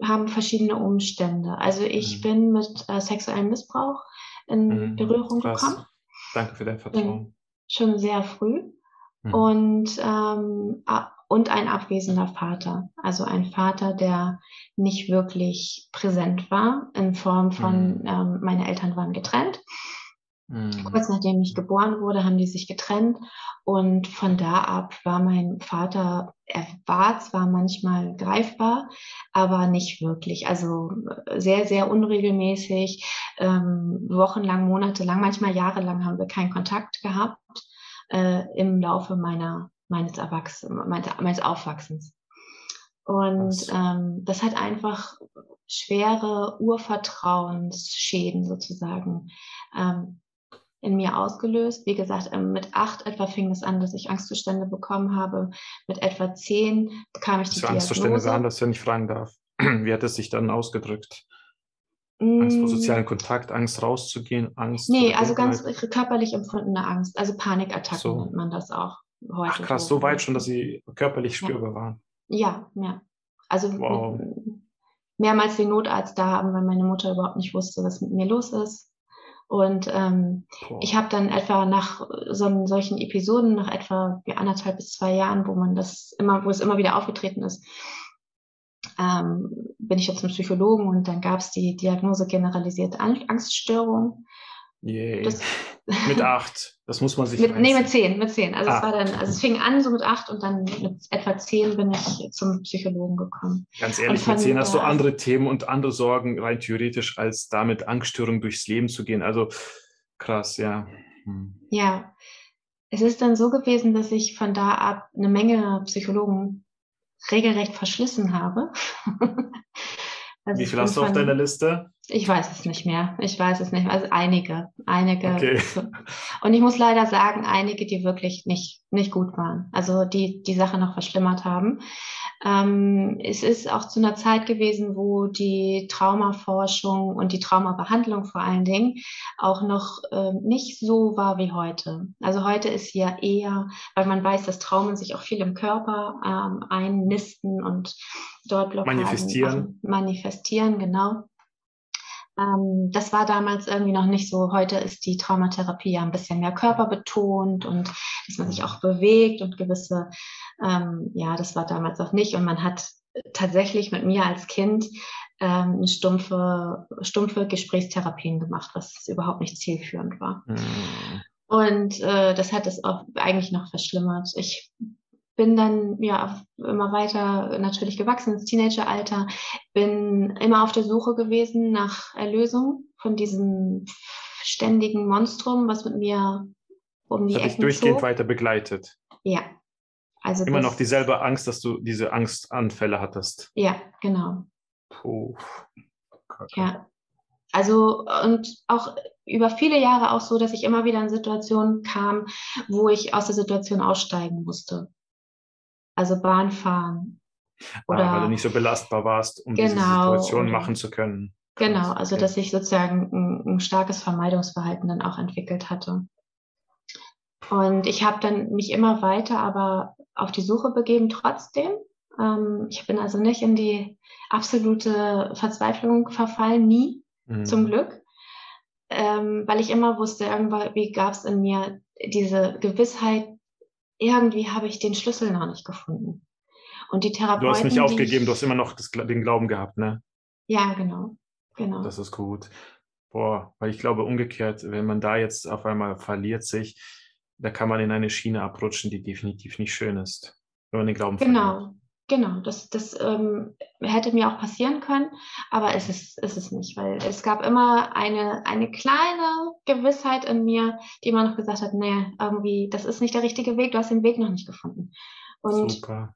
[SPEAKER 2] haben verschiedene Umstände. Also ich mhm. bin mit äh, sexuellem Missbrauch in mhm. Berührung Krass. gekommen.
[SPEAKER 1] Danke für dein Vertrauen.
[SPEAKER 2] Schon sehr früh. Mhm. Und ähm, und ein abwesender Vater. Also ein Vater, der nicht wirklich präsent war, in Form von, mhm. ähm, meine Eltern waren getrennt. Mhm. Kurz nachdem ich geboren wurde, haben die sich getrennt. Und von da ab war mein Vater, er war zwar manchmal greifbar, aber nicht wirklich. Also sehr, sehr unregelmäßig, ähm, wochenlang, monatelang, manchmal jahrelang haben wir keinen Kontakt gehabt äh, im Laufe meiner meines Erwachsenen, meines, meines Aufwachsens. Und ähm, das hat einfach schwere Urvertrauensschäden sozusagen ähm, in mir ausgelöst. Wie gesagt, ähm, mit acht etwa fing es an, dass ich Angstzustände bekommen habe. Mit etwa zehn bekam ich die
[SPEAKER 1] für Angstzustände waren das, wenn ich fragen darf? [clears throat] Wie hat es sich dann ausgedrückt? Angst vor mm. sozialen Kontakt, Angst rauszugehen, Angst.
[SPEAKER 2] Nee, also ganz körperlich empfundene Angst, also Panikattacken so. nennt man das auch
[SPEAKER 1] heute. Ach krass, so, so weit schon, dass sie körperlich spürbar
[SPEAKER 2] ja.
[SPEAKER 1] waren.
[SPEAKER 2] Ja, ja. Also wow. mehrmals den Notarzt da haben, weil meine Mutter überhaupt nicht wusste, was mit mir los ist. Und ähm, ich habe dann etwa nach so, solchen Episoden, nach etwa anderthalb bis zwei Jahren, wo man das immer, wo es immer wieder aufgetreten ist, ähm, bin ich jetzt zum Psychologen und dann gab es die Diagnose generalisierte Angststörung.
[SPEAKER 1] Yay. Das, [laughs] mit acht. Das muss man sich.
[SPEAKER 2] Mit, nee, mit zehn, mit zehn. Also ah. es war dann, also es fing an so mit acht und dann mit etwa zehn bin ich zum Psychologen gekommen.
[SPEAKER 1] Ganz ehrlich, mit zehn hast du andere Themen und andere Sorgen rein theoretisch, als damit Angststörung durchs Leben zu gehen. Also krass, ja.
[SPEAKER 2] Hm. Ja. Es ist dann so gewesen, dass ich von da ab eine Menge Psychologen regelrecht verschlissen habe. [laughs]
[SPEAKER 1] Also Wie viel hast du auf deiner Liste?
[SPEAKER 2] Ich weiß es nicht mehr. Ich weiß es nicht mehr. Also einige, einige. Okay. [laughs] Und ich muss leider sagen, einige, die wirklich nicht, nicht gut waren. Also die die Sache noch verschlimmert haben. Ähm, es ist auch zu einer Zeit gewesen, wo die Traumaforschung und die Traumabehandlung vor allen Dingen auch noch äh, nicht so war wie heute. Also heute ist ja eher, weil man weiß, dass Traumen sich auch viel im Körper ähm, einnisten und dort Blockaden
[SPEAKER 1] manifestieren.
[SPEAKER 2] manifestieren, genau. Ähm, das war damals irgendwie noch nicht so. Heute ist die Traumatherapie ja ein bisschen mehr körperbetont und dass man sich auch bewegt und gewisse, ähm, ja, das war damals auch nicht. Und man hat tatsächlich mit mir als Kind ähm, stumpfe, stumpfe Gesprächstherapien gemacht, was überhaupt nicht zielführend war. Mhm. Und äh, das hat es auch eigentlich noch verschlimmert. Ich bin dann ja immer weiter natürlich gewachsen ins Teenageralter, bin immer auf der Suche gewesen nach Erlösung von diesem ständigen Monstrum, was mit mir um die das Ecken
[SPEAKER 1] durchgehend zog. weiter begleitet.
[SPEAKER 2] Ja.
[SPEAKER 1] Also immer noch dieselbe Angst, dass du diese Angstanfälle hattest.
[SPEAKER 2] Ja, genau.
[SPEAKER 1] Puh.
[SPEAKER 2] Ja. Also und auch über viele Jahre auch so, dass ich immer wieder in Situationen kam, wo ich aus der Situation aussteigen musste also Bahn fahren.
[SPEAKER 1] Oder, ah, weil du nicht so belastbar warst, um genau, diese Situation machen zu können.
[SPEAKER 2] Genau, also dass ich sozusagen ein, ein starkes Vermeidungsverhalten dann auch entwickelt hatte. Und ich habe dann mich immer weiter aber auf die Suche begeben trotzdem. Ähm, ich bin also nicht in die absolute Verzweiflung verfallen, nie, mhm. zum Glück. Ähm, weil ich immer wusste, irgendwie gab es in mir diese Gewissheit, irgendwie habe ich den Schlüssel noch nicht gefunden. Und die Therapeuten.
[SPEAKER 1] Du hast nicht aufgegeben, ich, du hast immer noch das, den Glauben gehabt, ne?
[SPEAKER 2] Ja, genau. genau.
[SPEAKER 1] Das ist gut. Boah, weil ich glaube, umgekehrt, wenn man da jetzt auf einmal verliert sich, da kann man in eine Schiene abrutschen, die definitiv nicht schön ist, wenn man den Glauben
[SPEAKER 2] genau. verliert. Genau, das, das ähm, hätte mir auch passieren können, aber es ist, ist es nicht, weil es gab immer eine, eine kleine Gewissheit in mir, die immer noch gesagt hat, nee, irgendwie, das ist nicht der richtige Weg, du hast den Weg noch nicht gefunden. Und Super.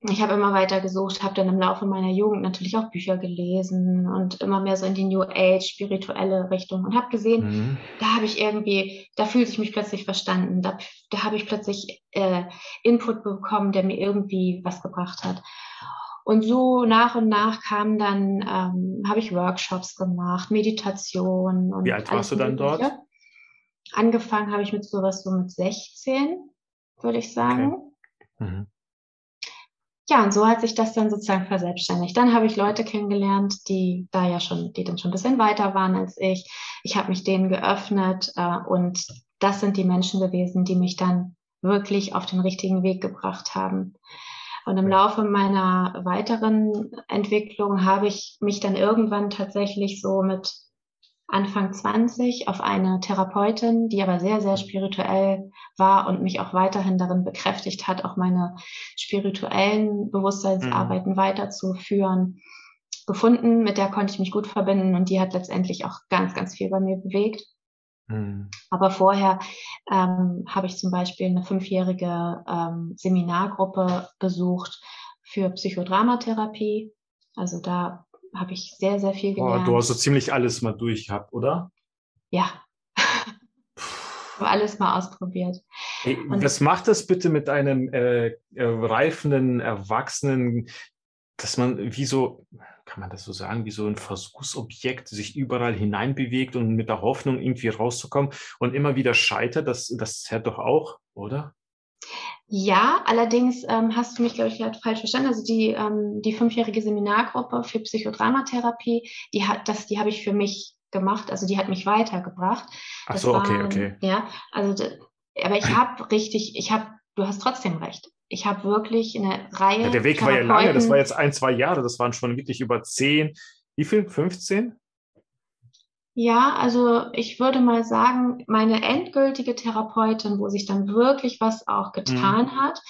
[SPEAKER 2] Ich habe immer weiter gesucht, habe dann im Laufe meiner Jugend natürlich auch Bücher gelesen und immer mehr so in die New Age, spirituelle Richtung und habe gesehen, mhm. da habe ich irgendwie, da fühlte ich mich plötzlich verstanden, da, da habe ich plötzlich äh, Input bekommen, der mir irgendwie was gebracht hat. Und so nach und nach kamen dann, ähm, habe ich Workshops gemacht, Meditation und
[SPEAKER 1] Wie alt warst du dann dort?
[SPEAKER 2] Angefangen habe ich mit sowas so mit 16, würde ich sagen. Okay. Mhm ja, und so hat sich das dann sozusagen verselbstständigt. Dann habe ich Leute kennengelernt, die da ja schon, die dann schon ein bisschen weiter waren als ich. Ich habe mich denen geöffnet äh, und das sind die Menschen gewesen, die mich dann wirklich auf den richtigen Weg gebracht haben. Und im Laufe meiner weiteren Entwicklung habe ich mich dann irgendwann tatsächlich so mit Anfang 20 auf eine Therapeutin, die aber sehr, sehr spirituell war und mich auch weiterhin darin bekräftigt hat, auch meine spirituellen Bewusstseinsarbeiten mhm. weiterzuführen, gefunden. Mit der konnte ich mich gut verbinden und die hat letztendlich auch ganz, ganz viel bei mir bewegt. Mhm. Aber vorher ähm, habe ich zum Beispiel eine fünfjährige ähm, Seminargruppe besucht für Psychodramatherapie. Also da habe ich sehr, sehr viel gelernt.
[SPEAKER 1] Oh, du hast so ziemlich alles mal durchgehabt, oder?
[SPEAKER 2] Ja. alles mal ausprobiert.
[SPEAKER 1] Hey, was macht das bitte mit einem äh, äh, reifenden, Erwachsenen, dass man wie so, kann man das so sagen, wie so ein Versuchsobjekt sich überall hineinbewegt und mit der Hoffnung irgendwie rauszukommen und immer wieder scheitert? Das, das hört doch auch, oder?
[SPEAKER 2] Ja, allerdings ähm, hast du mich, glaube ich, gerade falsch verstanden. Also die, ähm, die fünfjährige Seminargruppe für Psychodramatherapie, die hat das, die habe ich für mich gemacht, also die hat mich weitergebracht.
[SPEAKER 1] Ach so, war, okay, okay.
[SPEAKER 2] Ja, also aber ich habe richtig, ich habe, du hast trotzdem recht. Ich habe wirklich eine Reihe. Ja,
[SPEAKER 1] der Weg war ja lange, das war jetzt ein, zwei Jahre, das waren schon wirklich über zehn, wie viel? 15?
[SPEAKER 2] Ja, also ich würde mal sagen, meine endgültige Therapeutin, wo sich dann wirklich was auch getan mhm. hat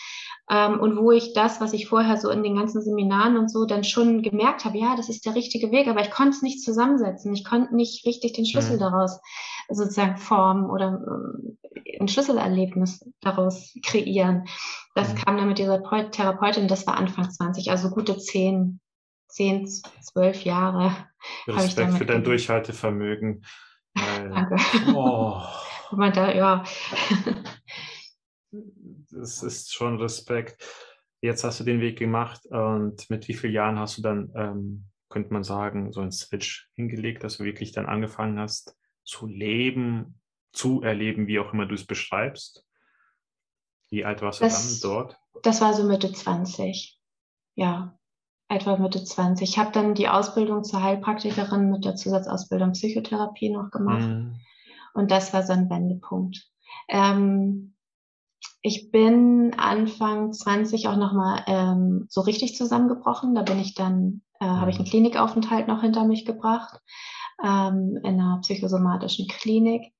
[SPEAKER 2] ähm, und wo ich das, was ich vorher so in den ganzen Seminaren und so dann schon gemerkt habe, ja, das ist der richtige Weg, aber ich konnte es nicht zusammensetzen. Ich konnte nicht richtig den Schlüssel mhm. daraus sozusagen formen oder äh, ein Schlüsselerlebnis daraus kreieren. Das mhm. kam dann mit dieser Therapeutin, das war Anfang 20, also gute zehn, zehn, zwölf Jahre.
[SPEAKER 1] Respekt für dein Durchhaltevermögen.
[SPEAKER 2] Danke. Oh. Man da, ja.
[SPEAKER 1] das ist schon Respekt. Jetzt hast du den Weg gemacht und mit wie vielen Jahren hast du dann, ähm, könnte man sagen, so einen Switch hingelegt, dass du wirklich dann angefangen hast zu leben, zu erleben, wie auch immer du es beschreibst? Wie alt warst du das, dann dort?
[SPEAKER 2] Das war so Mitte 20. Ja etwa Mitte 20. Ich habe dann die Ausbildung zur Heilpraktikerin mit der Zusatzausbildung Psychotherapie noch gemacht. Mhm. Und das war so ein Wendepunkt. Ähm, ich bin Anfang 20 auch nochmal ähm, so richtig zusammengebrochen. Da bin ich dann, äh, mhm. habe ich einen. Klinikaufenthalt noch hinter mich gebracht ähm, in einer psychosomatischen Klinik.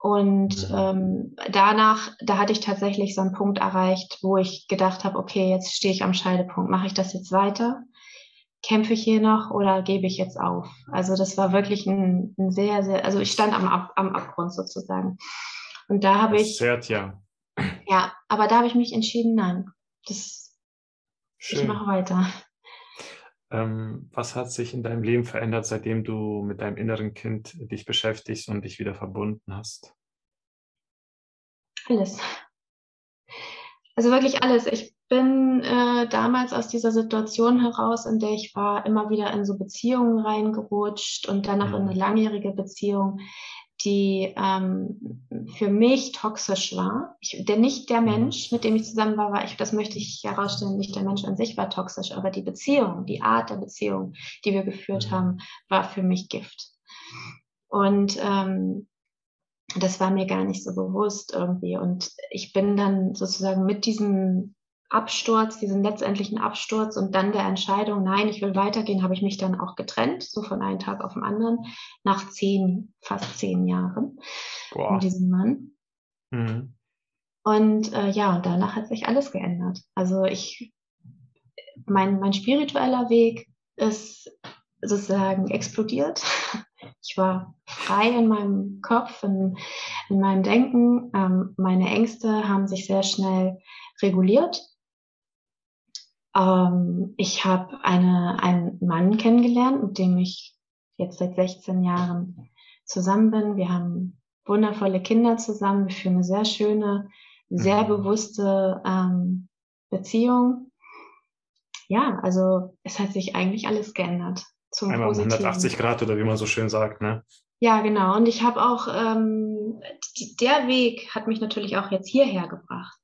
[SPEAKER 2] Und mhm. ähm, danach, da hatte ich tatsächlich so einen Punkt erreicht, wo ich gedacht habe, okay, jetzt stehe ich am Scheidepunkt. Mache ich das jetzt weiter? Kämpfe ich hier noch oder gebe ich jetzt auf? Also das war wirklich ein, ein sehr, sehr, also ich stand am, Ab, am Abgrund sozusagen. Und da habe ich.
[SPEAKER 1] Zert, ja.
[SPEAKER 2] Ja, aber da habe ich mich entschieden, nein, das, Schön. ich mache weiter.
[SPEAKER 1] Ähm, was hat sich in deinem Leben verändert, seitdem du mit deinem inneren Kind dich beschäftigst und dich wieder verbunden hast?
[SPEAKER 2] Alles. Also wirklich alles. Ich bin äh, damals aus dieser Situation heraus, in der ich war, immer wieder in so Beziehungen reingerutscht und danach in eine mhm. langjährige Beziehung, die ähm, für mich toxisch war. Ich, denn nicht der mhm. Mensch, mit dem ich zusammen war, war ich, das möchte ich herausstellen, nicht der Mensch an sich war toxisch, aber die Beziehung, die Art der Beziehung, die wir geführt mhm. haben, war für mich Gift. Und ähm, das war mir gar nicht so bewusst irgendwie. Und ich bin dann sozusagen mit diesem Absturz, diesen letztendlichen Absturz und dann der Entscheidung, nein, ich will weitergehen, habe ich mich dann auch getrennt, so von einem Tag auf den anderen, nach zehn, fast zehn Jahren Boah. mit diesem Mann. Mhm. Und äh, ja, danach hat sich alles geändert. Also ich, mein, mein spiritueller Weg ist sozusagen explodiert. [laughs] Ich war frei in meinem Kopf, in, in meinem Denken. Ähm, meine Ängste haben sich sehr schnell reguliert Ähm, ich habe einen Mann kennengelernt, mit dem ich jetzt seit 16 Jahren zusammen bin. Wir haben wundervolle Kinder zusammen. Wir führen eine sehr schöne, sehr mhm. bewusste ähm, Beziehung. Ja, also es hat sich eigentlich alles geändert.
[SPEAKER 1] Zum Einmal Positiven. 180 Grad oder wie man so schön sagt, ne?
[SPEAKER 2] Ja, genau. Und ich habe auch, ähm, der Weg hat mich natürlich auch jetzt hierher gebracht.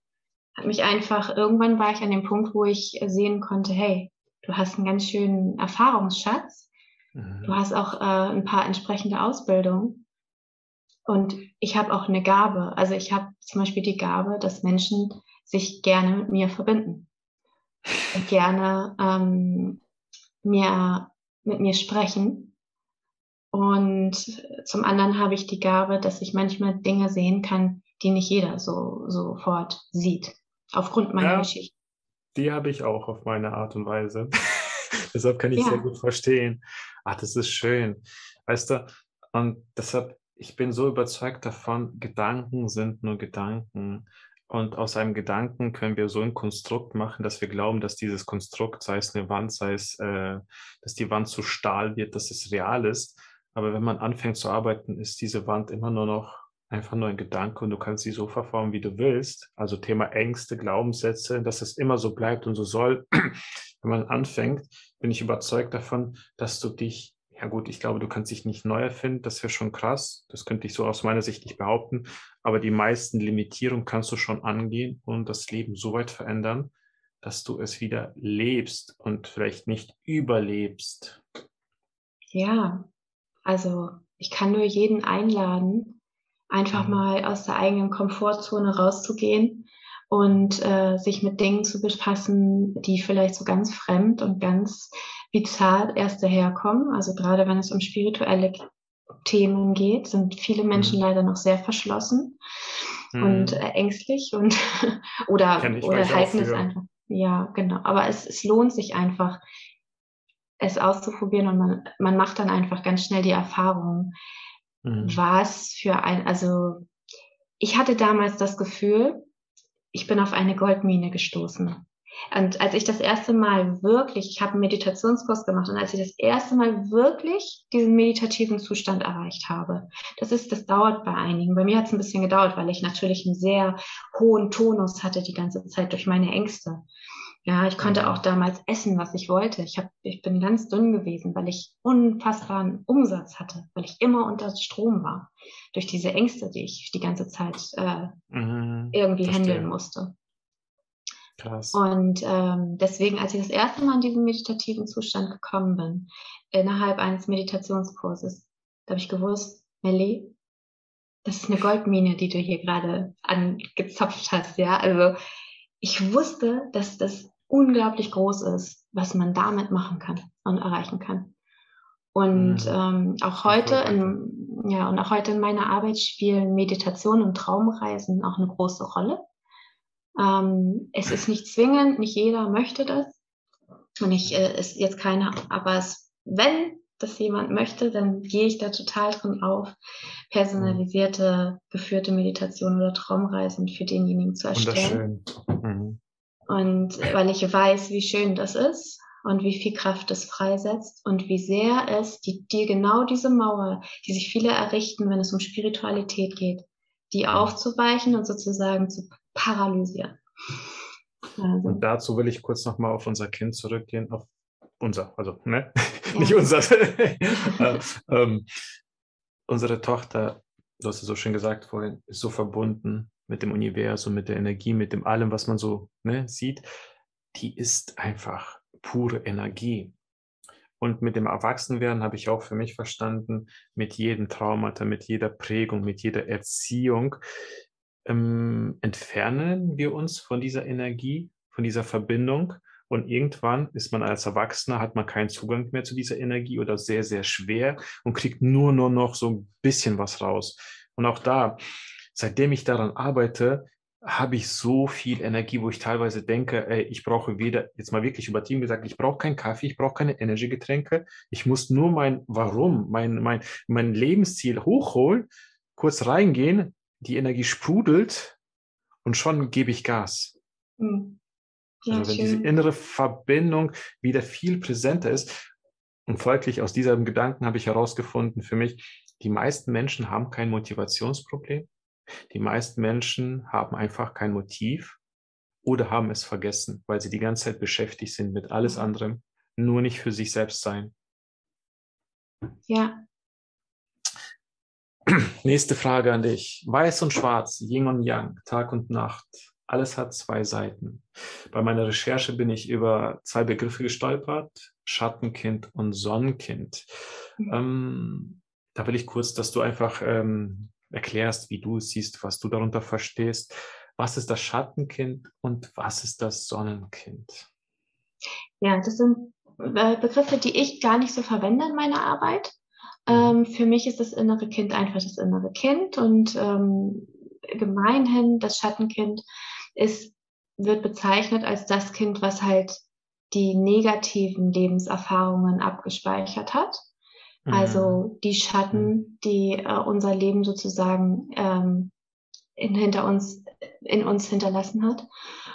[SPEAKER 2] Mich einfach, irgendwann war ich an dem Punkt, wo ich sehen konnte, hey, du hast einen ganz schönen Erfahrungsschatz. Mhm. Du hast auch äh, ein paar entsprechende Ausbildungen. Und ich habe auch eine Gabe. Also ich habe zum Beispiel die Gabe, dass Menschen sich gerne mit mir verbinden. Und [laughs] gerne ähm, mir, mit mir sprechen und zum anderen habe ich die Gabe, dass ich manchmal Dinge sehen kann, die nicht jeder so sofort sieht, aufgrund meiner ja, Geschichte.
[SPEAKER 1] Die habe ich auch auf meine Art und Weise. [laughs] deshalb kann ich ja. sehr gut verstehen. Ach, das ist schön. Weißt du, und deshalb, ich bin so überzeugt davon, Gedanken sind nur Gedanken. Und aus einem Gedanken können wir so ein Konstrukt machen, dass wir glauben, dass dieses Konstrukt, sei es eine Wand, sei es, äh, dass die Wand zu Stahl wird, dass es real ist. Aber wenn man anfängt zu arbeiten, ist diese Wand immer nur noch einfach nur ein Gedanke und du kannst sie so verformen, wie du willst. Also Thema Ängste, Glaubenssätze, dass es immer so bleibt und so soll. [clears throat] wenn man anfängt, bin ich überzeugt davon, dass du dich, ja gut, ich glaube, du kannst dich nicht neu erfinden, das wäre schon krass. Das könnte ich so aus meiner Sicht nicht behaupten. Aber die meisten Limitierungen kannst du schon angehen und das Leben so weit verändern, dass du es wieder lebst und vielleicht nicht überlebst.
[SPEAKER 2] Ja, also ich kann nur jeden einladen, einfach mhm. mal aus der eigenen Komfortzone rauszugehen und äh, sich mit Dingen zu befassen, die vielleicht so ganz fremd und ganz bizarr erst daherkommen. Also gerade wenn es um spirituelle Themen geht, sind viele Menschen mhm. leider noch sehr verschlossen mhm. und äh, ängstlich und [laughs] oder, oder halten es einfach. Ja, genau. Aber es, es lohnt sich einfach, es auszuprobieren und man, man macht dann einfach ganz schnell die Erfahrung, mhm. was für ein, also ich hatte damals das Gefühl, ich bin auf eine Goldmine gestoßen. Und als ich das erste Mal wirklich, ich habe einen Meditationskurs gemacht und als ich das erste Mal wirklich diesen meditativen Zustand erreicht habe, das ist, das dauert bei einigen. Bei mir hat es ein bisschen gedauert, weil ich natürlich einen sehr hohen Tonus hatte die ganze Zeit durch meine Ängste. Ja, ich konnte auch damals essen, was ich wollte. Ich, hab, ich bin ganz dünn gewesen, weil ich unfassbaren Umsatz hatte, weil ich immer unter Strom war. Durch diese Ängste, die ich die ganze Zeit äh, mhm, irgendwie verstehe. handeln musste. Krass. Und ähm, deswegen, als ich das erste Mal in diesen meditativen Zustand gekommen bin, innerhalb eines Meditationskurses, da habe ich gewusst, Melly, das ist eine Goldmine, die du hier gerade angezapft hast, ja. Also ich wusste, dass das unglaublich groß ist, was man damit machen kann und erreichen kann. Und mhm. ähm, auch heute in, ja, und auch heute in meiner Arbeit spielen Meditation und Traumreisen auch eine große Rolle. Ähm, es ist nicht zwingend, nicht jeder möchte das. Und ich äh, ist jetzt keine, aber es, wenn das jemand möchte, dann gehe ich da total drin auf, personalisierte, geführte Meditation oder Traumreisen für denjenigen zu erstellen. Mhm. Und weil ich weiß, wie schön das ist und wie viel Kraft es freisetzt und wie sehr es die, dir genau diese Mauer, die sich viele errichten, wenn es um Spiritualität geht, die aufzuweichen und sozusagen zu paralysieren.
[SPEAKER 1] Also. Und dazu will ich kurz nochmal auf unser Kind zurückgehen, auf unser, also, ne? Ja. [laughs] Nicht unser. [laughs] äh, ähm, unsere Tochter, du hast es so schön gesagt vorhin, ist so verbunden mit dem Universum, mit der Energie, mit dem allem, was man so ne, sieht. Die ist einfach pure Energie. Und mit dem Erwachsenwerden habe ich auch für mich verstanden, mit jedem Traumata, mit jeder Prägung, mit jeder Erziehung ähm, entfernen wir uns von dieser Energie, von dieser Verbindung und irgendwann ist man als Erwachsener, hat man keinen Zugang mehr zu dieser Energie oder sehr, sehr schwer und kriegt nur, nur noch so ein bisschen was raus. Und auch da, seitdem ich daran arbeite, habe ich so viel Energie, wo ich teilweise denke, ey, ich brauche weder, jetzt mal wirklich übertrieben gesagt, ich brauche keinen Kaffee, ich brauche keine Energygetränke. Ich muss nur mein Warum, mein, mein, mein Lebensziel hochholen, kurz reingehen, die Energie sprudelt und schon gebe ich Gas. Mhm. Ja, also wenn schön. diese innere Verbindung wieder viel präsenter ist. Und folglich aus diesem Gedanken habe ich herausgefunden für mich, die meisten Menschen haben kein Motivationsproblem. Die meisten Menschen haben einfach kein Motiv oder haben es vergessen, weil sie die ganze Zeit beschäftigt sind mit alles mhm. anderem, nur nicht für sich selbst sein.
[SPEAKER 2] Ja.
[SPEAKER 1] Nächste Frage an dich. Weiß und Schwarz, Yin und Yang, Tag und Nacht. Alles hat zwei Seiten. Bei meiner Recherche bin ich über zwei Begriffe gestolpert, Schattenkind und Sonnenkind. Mhm. Ähm, da will ich kurz, dass du einfach ähm, erklärst, wie du es siehst, was du darunter verstehst. Was ist das Schattenkind und was ist das Sonnenkind?
[SPEAKER 2] Ja, das sind äh, Begriffe, die ich gar nicht so verwende in meiner Arbeit. Mhm. Ähm, für mich ist das innere Kind einfach das innere Kind und ähm, gemeinhin das Schattenkind ist, wird bezeichnet als das Kind, was halt die negativen Lebenserfahrungen abgespeichert hat. Mhm. Also die Schatten, mhm. die äh, unser Leben sozusagen ähm, in, hinter uns, in uns hinterlassen hat.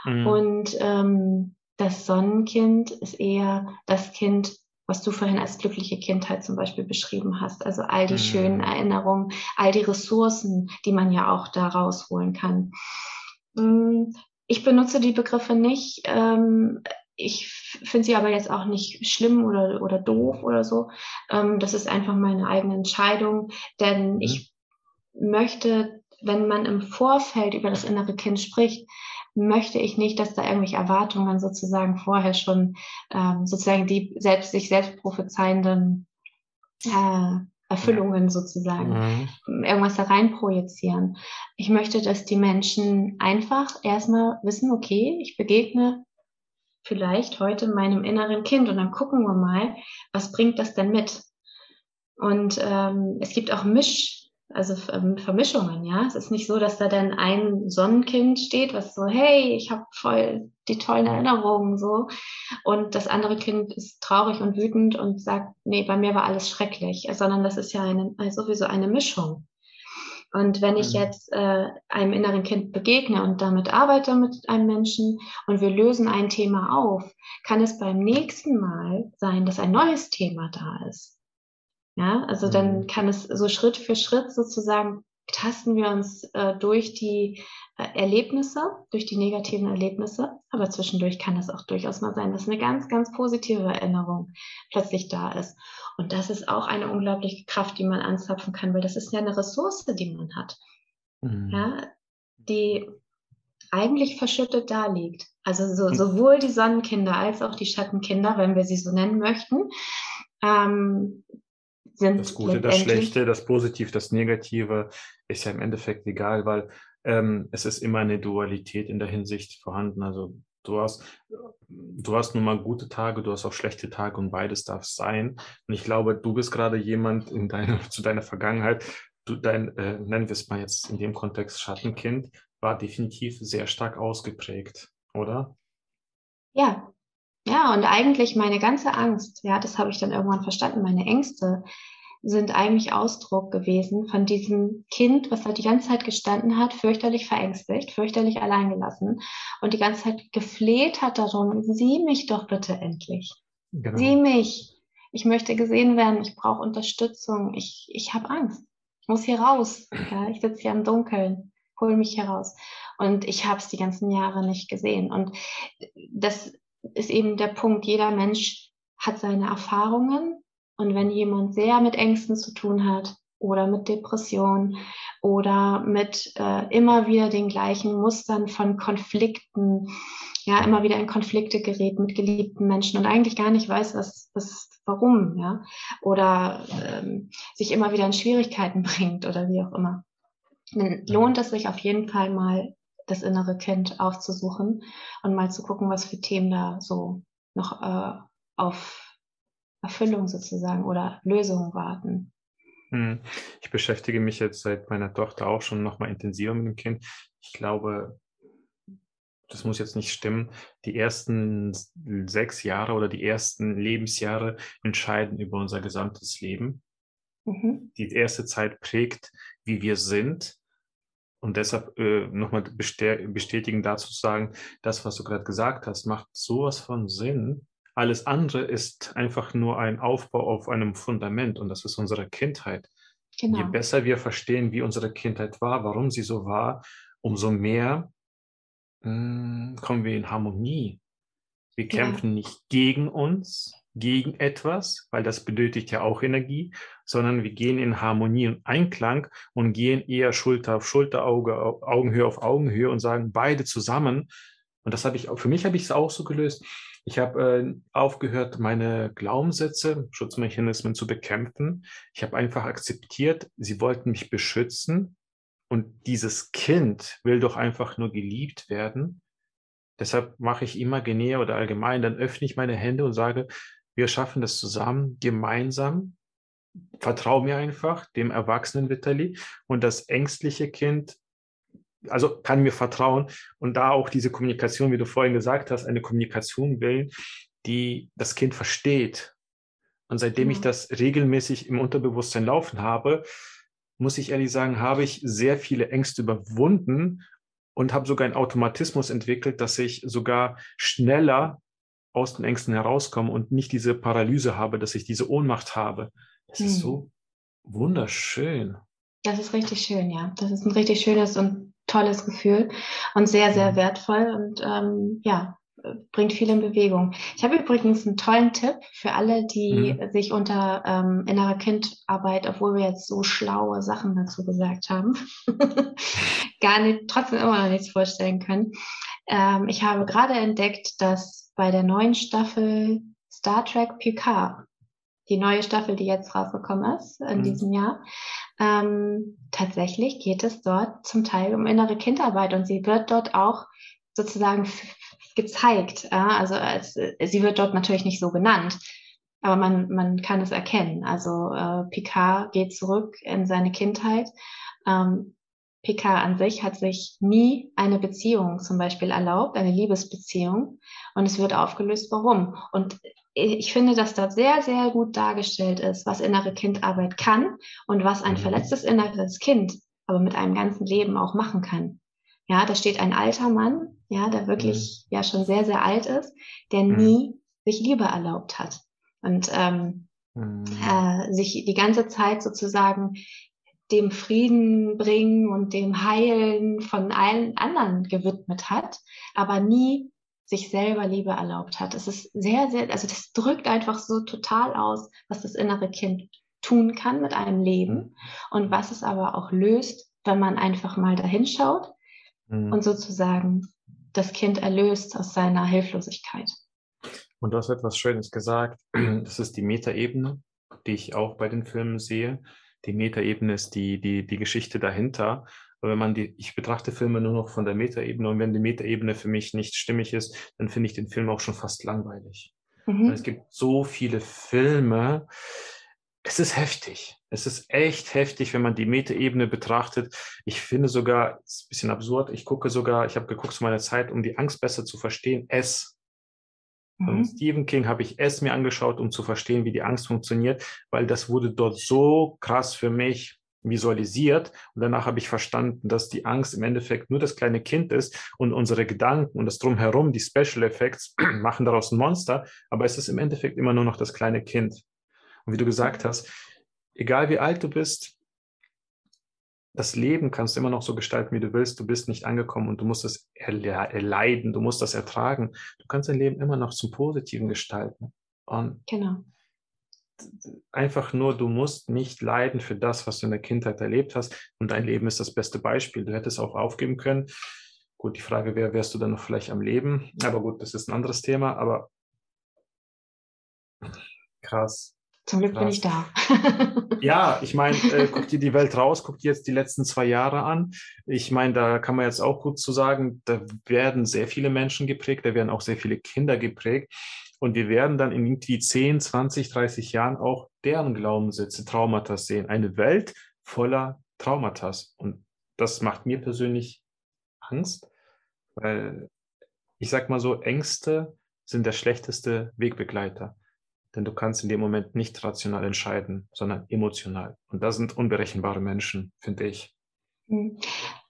[SPEAKER 2] Mhm. Und ähm, das Sonnenkind ist eher das Kind, was du vorhin als glückliche Kindheit zum Beispiel beschrieben hast. Also all die mhm. schönen Erinnerungen, all die Ressourcen, die man ja auch da rausholen kann. Mm, ich benutze die Begriffe nicht. Ähm, ich finde sie aber jetzt auch nicht schlimm oder, oder doof oder so. Ähm, das ist einfach meine eigene Entscheidung, denn mhm. ich möchte, wenn man im Vorfeld über das innere Kind spricht, möchte ich nicht, dass da irgendwelche Erwartungen sozusagen vorher schon ähm, sozusagen die selbst sich selbst prophezeienden äh, Erfüllungen sozusagen, mhm. irgendwas da rein projizieren. Ich möchte, dass die Menschen einfach erstmal wissen, okay, ich begegne vielleicht heute meinem inneren Kind und dann gucken wir mal, was bringt das denn mit? Und ähm, es gibt auch Misch, also ähm, Vermischungen, ja. Es ist nicht so, dass da dann ein Sonnenkind steht, was so, hey, ich habe voll die tollen Erinnerungen so. Und das andere Kind ist traurig und wütend und sagt, nee, bei mir war alles schrecklich, sondern das ist ja eine, also sowieso eine Mischung. Und wenn ich mhm. jetzt äh, einem inneren Kind begegne und damit arbeite mit einem Menschen und wir lösen ein Thema auf, kann es beim nächsten Mal sein, dass ein neues Thema da ist. Ja, also mhm. dann kann es so Schritt für Schritt sozusagen tasten wir uns äh, durch die äh, Erlebnisse, durch die negativen Erlebnisse. Aber zwischendurch kann es auch durchaus mal sein, dass eine ganz, ganz positive Erinnerung plötzlich da ist. Und das ist auch eine unglaubliche Kraft, die man anzapfen kann, weil das ist ja eine Ressource, die man hat. Mhm. Ja, die eigentlich verschüttet da liegt. Also so, sowohl die Sonnenkinder als auch die Schattenkinder, wenn wir sie so nennen möchten, ähm,
[SPEAKER 1] sind das Gute, das Schlechte, das Positive, das Negative ist ja im Endeffekt egal, weil ähm, es ist immer eine Dualität in der Hinsicht vorhanden. Also du hast, du hast nun mal gute Tage, du hast auch schlechte Tage und beides darf sein. Und ich glaube, du bist gerade jemand in deiner, [laughs] zu deiner Vergangenheit, du, dein, äh, nennen wir es mal jetzt in dem Kontext Schattenkind, war definitiv sehr stark ausgeprägt, oder?
[SPEAKER 2] Ja, ja, und eigentlich meine ganze Angst, ja, das habe ich dann irgendwann verstanden, meine Ängste sind eigentlich Ausdruck gewesen von diesem Kind, was da die ganze Zeit gestanden hat, fürchterlich verängstigt, fürchterlich alleingelassen und die ganze Zeit gefleht hat darum, sieh mich doch bitte endlich. Genau. Sieh mich. Ich möchte gesehen werden, ich brauche Unterstützung, ich, ich habe Angst. Ich muss hier raus. Ja, ich sitze hier im Dunkeln, hol mich hier raus. Und ich habe es die ganzen Jahre nicht gesehen. Und das ist eben der Punkt, jeder Mensch hat seine Erfahrungen und wenn jemand sehr mit Ängsten zu tun hat oder mit Depressionen oder mit äh, immer wieder den gleichen Mustern von Konflikten, ja, immer wieder in Konflikte gerät mit geliebten Menschen und eigentlich gar nicht weiß, was, was warum, ja, oder ähm, sich immer wieder in Schwierigkeiten [laughs] bringt oder wie auch immer. Dann lohnt es sich auf jeden Fall mal das innere Kind aufzusuchen und mal zu gucken, was für Themen da so noch äh, auf Erfüllung sozusagen oder Lösungen warten.
[SPEAKER 1] Hm. Ich beschäftige mich jetzt seit meiner Tochter auch schon noch mal intensiver mit dem Kind. Ich glaube, das muss jetzt nicht stimmen. Die ersten sechs Jahre oder die ersten Lebensjahre entscheiden über unser gesamtes Leben. Mhm. Die erste Zeit prägt, wie wir sind Und deshalb äh, nochmal bestätigen dazu zu sagen, das, was du gerade gesagt hast, macht sowas von Sinn. Alles andere ist einfach nur ein Aufbau auf einem Fundament und das ist unsere Kindheit. Genau. Je besser wir verstehen, wie unsere Kindheit war, warum sie so war, umso mehr mh, hm, kommen wir in Harmonie. Wir kämpfen ja. nicht gegen uns, gegen etwas, weil das benötigt ja auch Energie, sondern wir gehen in Harmonie und Einklang und gehen eher Schulter auf Schulter, Auge, Augenhöhe auf Augenhöhe und sagen beide zusammen. Und das habe ich für mich habe ich es auch so gelöst. Ich habe äh, aufgehört, meine Glaubenssätze, Schutzmechanismen zu bekämpfen. Ich habe einfach akzeptiert, sie wollten mich beschützen. Und dieses Kind will doch einfach nur geliebt werden. Deshalb mache ich imaginär oder allgemein, dann öffne ich meine Hände und sage, wir schaffen das zusammen, gemeinsam. Vertrau mir einfach, dem erwachsenen Vitali. Und das ängstliche Kind, also kann mir vertrauen. Und da auch diese Kommunikation, wie du vorhin gesagt hast, eine Kommunikation will, die das Kind versteht. Und seitdem ja. ich das regelmäßig im Unterbewusstsein laufen habe, muss ich ehrlich sagen, habe ich sehr viele Ängste überwunden und habe sogar einen Automatismus entwickelt, dass ich sogar schneller aus den Ängsten herauskomme und nicht diese Paralyse habe, dass ich diese Ohnmacht habe. Das hm. ist so wunderschön.
[SPEAKER 2] Das ist richtig schön, ja. Das ist ein richtig schönes und tolles Gefühl und sehr, sehr wertvoll und ähm, ja, bringt viel in Bewegung. Ich habe übrigens einen tollen Tipp für alle, die mhm. sich unter ähm, innerer Kindarbeit, obwohl wir jetzt so schlaue Sachen dazu gesagt haben, [laughs] gar nicht, trotzdem immer noch nichts vorstellen können. Ähm, ich habe gerade entdeckt, dass bei der neuen Staffel Star Trek Picard, die neue Staffel, die jetzt rausgekommen ist in mhm. diesem Jahr, ähm, tatsächlich geht es dort zum Teil um innere Kindarbeit und sie wird dort auch sozusagen gezeigt. Ja? Also als, sie wird dort natürlich nicht so genannt, aber man, man kann es erkennen. Also äh, Picard geht zurück in seine Kindheit. Ähm, Picard an sich hat sich nie eine Beziehung zum Beispiel erlaubt, eine Liebesbeziehung. Und es wird aufgelöst, warum. Und ich finde, dass dort sehr, sehr gut dargestellt ist, was innere Kindarbeit kann und was ein mhm. verletztes inneres Kind aber mit einem ganzen Leben auch machen kann. Ja, da steht ein alter Mann, ja, der wirklich mhm. ja schon sehr, sehr alt ist, der mhm. nie sich Liebe erlaubt hat und ähm, äh, sich die ganze Zeit sozusagen dem Frieden bringen und dem Heilen von allen anderen gewidmet hat, aber nie sich selber Liebe erlaubt hat. Es ist sehr, sehr, also das drückt einfach so total aus, was das innere Kind tun kann mit einem Leben und was es aber auch löst, wenn man einfach mal dahinschaut mhm. und sozusagen das Kind erlöst aus seiner Hilflosigkeit.
[SPEAKER 1] Und du hast etwas Schönes gesagt. [clears throat] Das ist die Metaebene, die ich auch bei den Filmen sehe. Die Metaebene ist die, die, die Geschichte dahinter. Aber wenn man die, ich betrachte Filme nur noch von der Metaebene und wenn die Metaebene für mich nicht stimmig ist, dann finde ich den Film auch schon fast langweilig. Mhm. Es gibt so viele Filme, es ist heftig. Es ist echt heftig, wenn man die Metaebene betrachtet. Ich finde sogar, es ist ein bisschen absurd, ich gucke sogar, ich habe geguckt zu meiner Zeit, um die Angst besser zu verstehen, S. Von mhm. Stephen King habe ich S mir angeschaut, um zu verstehen, wie die Angst funktioniert, weil das wurde dort so krass für mich visualisiert und danach habe ich verstanden, dass die Angst im Endeffekt nur das kleine Kind ist und unsere Gedanken und das drumherum, die Special Effects [clears throat] machen daraus ein Monster, aber es ist im Endeffekt immer nur noch das kleine Kind. Und wie du gesagt hast, egal wie alt du bist, das Leben kannst du immer noch so gestalten, wie du willst. Du bist nicht angekommen und du musst es erleiden, du musst das ertragen. Du kannst dein Leben immer noch zum Positiven gestalten. Und genau. einfach nur, du musst nicht leiden für das, was du in der Kindheit erlebt hast. Und dein Leben ist das beste Beispiel. Du hättest auch aufgeben können. Gut, die Frage wäre, wärst du dann noch vielleicht am Leben? Aber gut, das ist ein anderes Thema. Aber krass.
[SPEAKER 2] Zum Glück Krass. bin ich da. [laughs]
[SPEAKER 1] ja, ich meine, äh, guck dir die Welt raus, guck dir jetzt die letzten zwei Jahre an. Ich meine, da kann man jetzt auch gut zu sagen, da werden sehr viele Menschen geprägt, da werden auch sehr viele Kinder geprägt. Und wir werden dann in irgendwie 10, 20, 30 Jahren auch deren Glaubenssätze, Traumata sehen. Eine Welt voller Traumata. Und das macht mir persönlich Angst, weil ich sag mal so, Ängste sind der schlechteste Wegbegleiter. Denn du kannst in dem Moment nicht rational entscheiden, sondern emotional. Und das sind unberechenbare Menschen, finde ich.
[SPEAKER 2] Hm.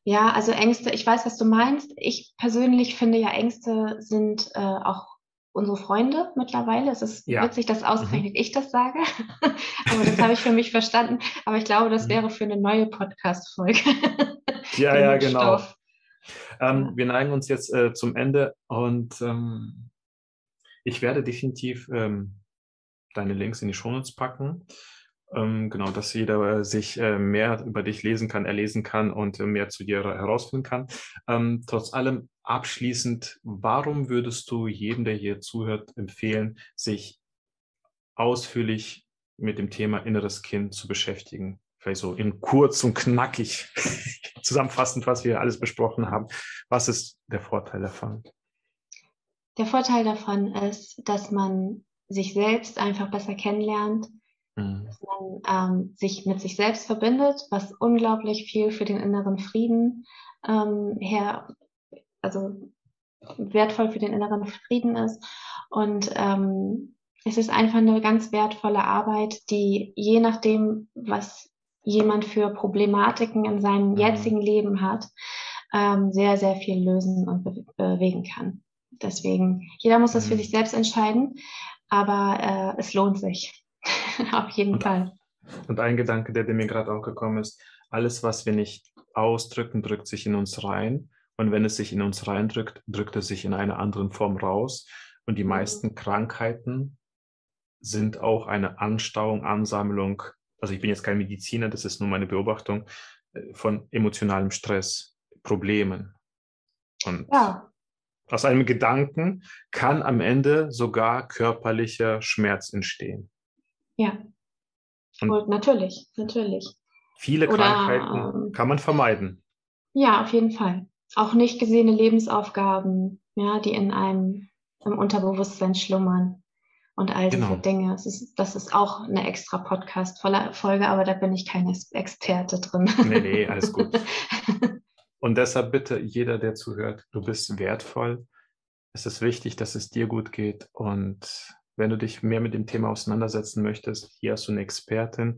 [SPEAKER 2] Ja, also Ängste, ich weiß, was du meinst. Ich persönlich finde ja, Ängste sind äh, auch unsere Freunde mittlerweile. Es ist ja. witzig, dass ausgerechnet mhm. ich das sage. [laughs] Aber das habe ich für mich verstanden. Aber ich glaube, das mhm. wäre für eine neue Podcast-Folge. [laughs]
[SPEAKER 1] ja, [laughs] ja, genau. Ähm, ja. Wir neigen uns jetzt äh, zum Ende und ähm, ich werde definitiv ähm, deine Links in die Shownotes packen. Ähm, genau, dass jeder äh, sich äh, mehr über dich lesen kann, erlesen kann und äh, mehr zu dir herausfinden kann. Ähm, trotz allem abschließend, warum würdest du jedem, der hier zuhört, empfehlen, sich ausführlich mit dem Thema inneres Kind zu beschäftigen? Vielleicht so in kurz und knackig [laughs] zusammenfassend, was wir alles besprochen haben. Was ist der Vorteil davon?
[SPEAKER 2] Der Vorteil davon ist, dass man sich selbst einfach besser kennenlernt, mhm. dass man ähm, sich mit sich selbst verbindet, was unglaublich viel für den inneren Frieden ähm, her, also wertvoll für den inneren Frieden ist. Und ähm, es ist einfach eine ganz wertvolle Arbeit, die je nachdem, was jemand für Problematiken in seinem mhm. jetzigen Leben hat, ähm, sehr, sehr viel lösen und be bewegen kann. Deswegen, jeder muss das für mhm. sich selbst entscheiden, aber äh, es lohnt sich. [laughs] Auf jeden Fall.
[SPEAKER 1] Und ein Gedanke, der, der mir gerade auch gekommen ist, alles, was wir nicht ausdrücken, drückt sich in uns rein. Und wenn es sich in uns reindrückt, drückt es sich in einer anderen Form raus. Und die mhm. meisten Krankheiten sind auch eine Anstauung, Ansammlung, also ich bin jetzt kein Mediziner, das ist nur meine Beobachtung, äh, von emotionalem Stress, Problemen. Und ja. Aus einem Gedanken kann am Ende sogar körperlicher Schmerz entstehen.
[SPEAKER 2] Ja. Und natürlich, natürlich.
[SPEAKER 1] Viele Oder, Krankheiten ähm, kann man vermeiden.
[SPEAKER 2] Ja, auf jeden Fall auch nicht gesehene Lebensaufgaben, ja, die in einem im Unterbewusstsein schlummern und all diese genau. Dinge. Das ist, das ist auch eine extra Podcast-Folge, aber da bin ich kein Experte drin.
[SPEAKER 1] Nee, nee, alles gut. [laughs] Und deshalb bitte jeder, der zuhört, du bist wertvoll. Es ist wichtig, dass es dir gut geht. Und wenn du dich mehr mit dem Thema auseinandersetzen möchtest, hier hast du eine Expertin.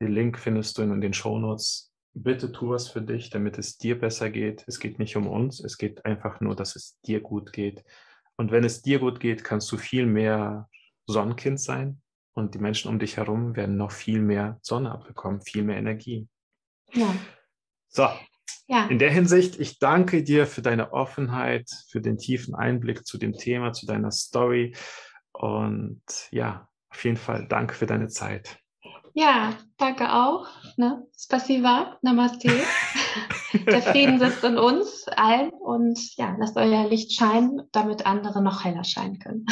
[SPEAKER 1] Den Link findest du in den Shownotes bitte tu was für dich, damit es dir besser geht. Es geht nicht um uns, es geht einfach nur, dass es dir gut geht. Und wenn es dir gut geht, kannst du viel mehr Sonnenkind sein und die Menschen um dich herum werden noch viel mehr Sonne abbekommen, viel mehr Energie. Ja. So, ja. in der Hinsicht, ich danke dir für deine Offenheit, für den tiefen Einblick zu dem Thema, zu deiner Story. Und ja, auf jeden Fall danke für deine Zeit.
[SPEAKER 2] Ja, danke auch. Ne? Spasiba, Namaste. [laughs] Der Frieden sitzt in uns allen und ja, lasst euer Licht scheinen, damit andere noch heller scheinen können.